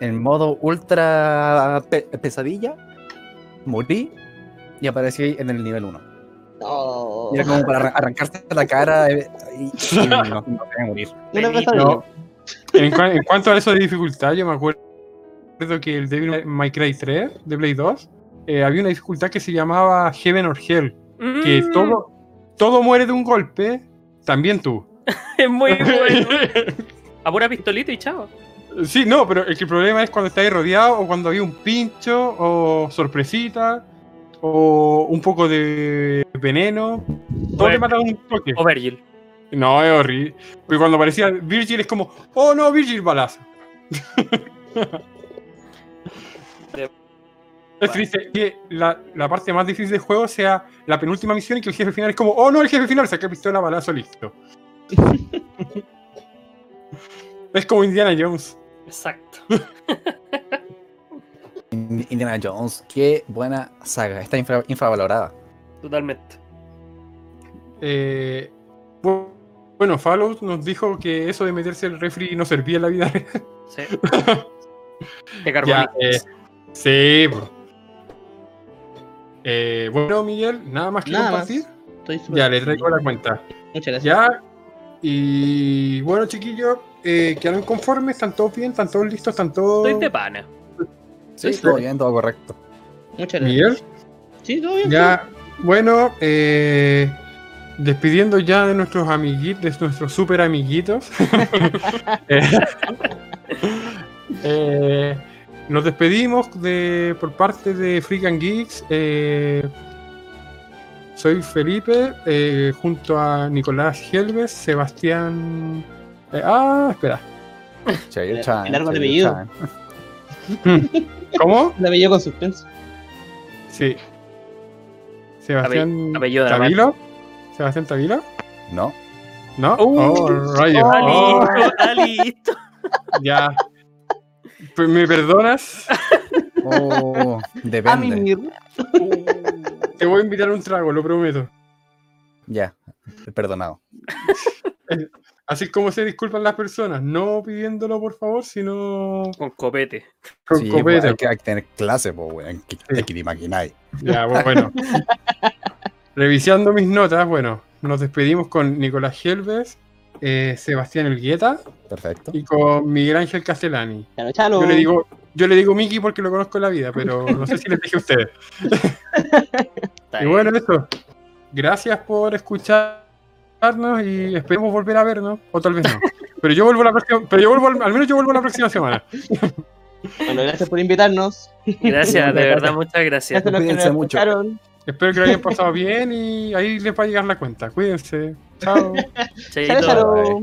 en modo ultra pe- pesadilla, morí y aparecí en el nivel 1. No. Era como para arran- arrancarse la cara eh, y, y *laughs* no, no morir. No. En cuanto a eso de dificultad, yo me acuerdo que el Devil May Cry 3 de Play 2 eh, había una dificultad que se llamaba Heaven or Hell, que Mm, todo, todo muere de un golpe, también tú. *laughs* Es muy *laughs* bueno. A pura pistolita y chao. Sí, no, pero el, que el problema es cuando estáis rodeado o cuando había un pincho o sorpresita o un poco de veneno. Todo te mata un toque. O Virgil. No, es horrible. Porque cuando aparecía Virgil es como, oh no, Virgil balazo. *laughs* es triste que la, la parte más difícil del juego sea la penúltima misión y que el jefe final es como, oh no, el jefe final saca pistola, balazo, listo. *laughs* es como Indiana Jones. Exacto. In- Indiana Jones, qué buena saga, está infra- infravalorada. Totalmente. Eh, bu- bueno, Fallout nos dijo que eso de meterse el refri no servía en la vida real. Sí. *laughs* De Ya, eh, sí, bro. Eh, bueno, Miguel, nada más que Nada más. compartir. Estoy súper Ya, le feliz. traigo la cuenta. Muchas gracias. Ya. Y bueno, chiquillos, eh, quedaron conformes, están todos bien, están todos listos, están todos. Estoy de pana. Sí, Sí, todo bien, todo correcto. Muchas gracias. Miguel, Sí, todo bien. ya. Bueno, eh, despidiendo ya de nuestros amiguitos, de nuestros super amiguitos. *laughs* *laughs* Eh, eh, nos despedimos de, por parte de Freak and Geeks. eh, soy Felipe, eh, junto a Nicolás Helves, Sebastián. eh, ah, espera. Chayo El- Chan, *laughs* el árbol apellido. ¿Cómo? La veía con suspenso. Sí. Sebastián Ape- apellido. Tavilo. Sebastián Tavilo. No, ¿No? Uh, oh, rayos. Ah, Oh, listo, ah, listo. ya. Pues, ¿Me perdonas? *laughs* oh, A depende. mimir. Te voy a invitar un trago, lo prometo. Ya, perdonado. Así como se disculpan las personas, no pidiéndolo por favor, sino Con copete. con Sí, copete. pues, hay, que, hay que tener clase, pues, weón. ¿Qué, Sí. te imagináis? Ya, pues, bueno. *laughs* Revisando mis notas, bueno, nos despedimos con Nicolás Gelves, eh, Sebastián Elgueta Perfecto. y con Miguel Ángel Castellani. Chalo, chalo. Yo le digo, yo le digo Miki porque lo conozco en la vida, pero no sé si les dije a ustedes. *laughs* Y bueno, eso. Gracias por escucharnos y esperemos volver a vernos, o tal vez no. Pero yo vuelvo la próxima, pero yo vuelvo, al- al menos yo vuelvo la próxima semana. Bueno, gracias por invitarnos. Gracias, de verdad, muchas gracias. Gracias a los que nos mucho. escucharon. Espero que lo hayan pasado bien y ahí les va a llegar la cuenta. Cuídense. Chao. *laughs* Chalo.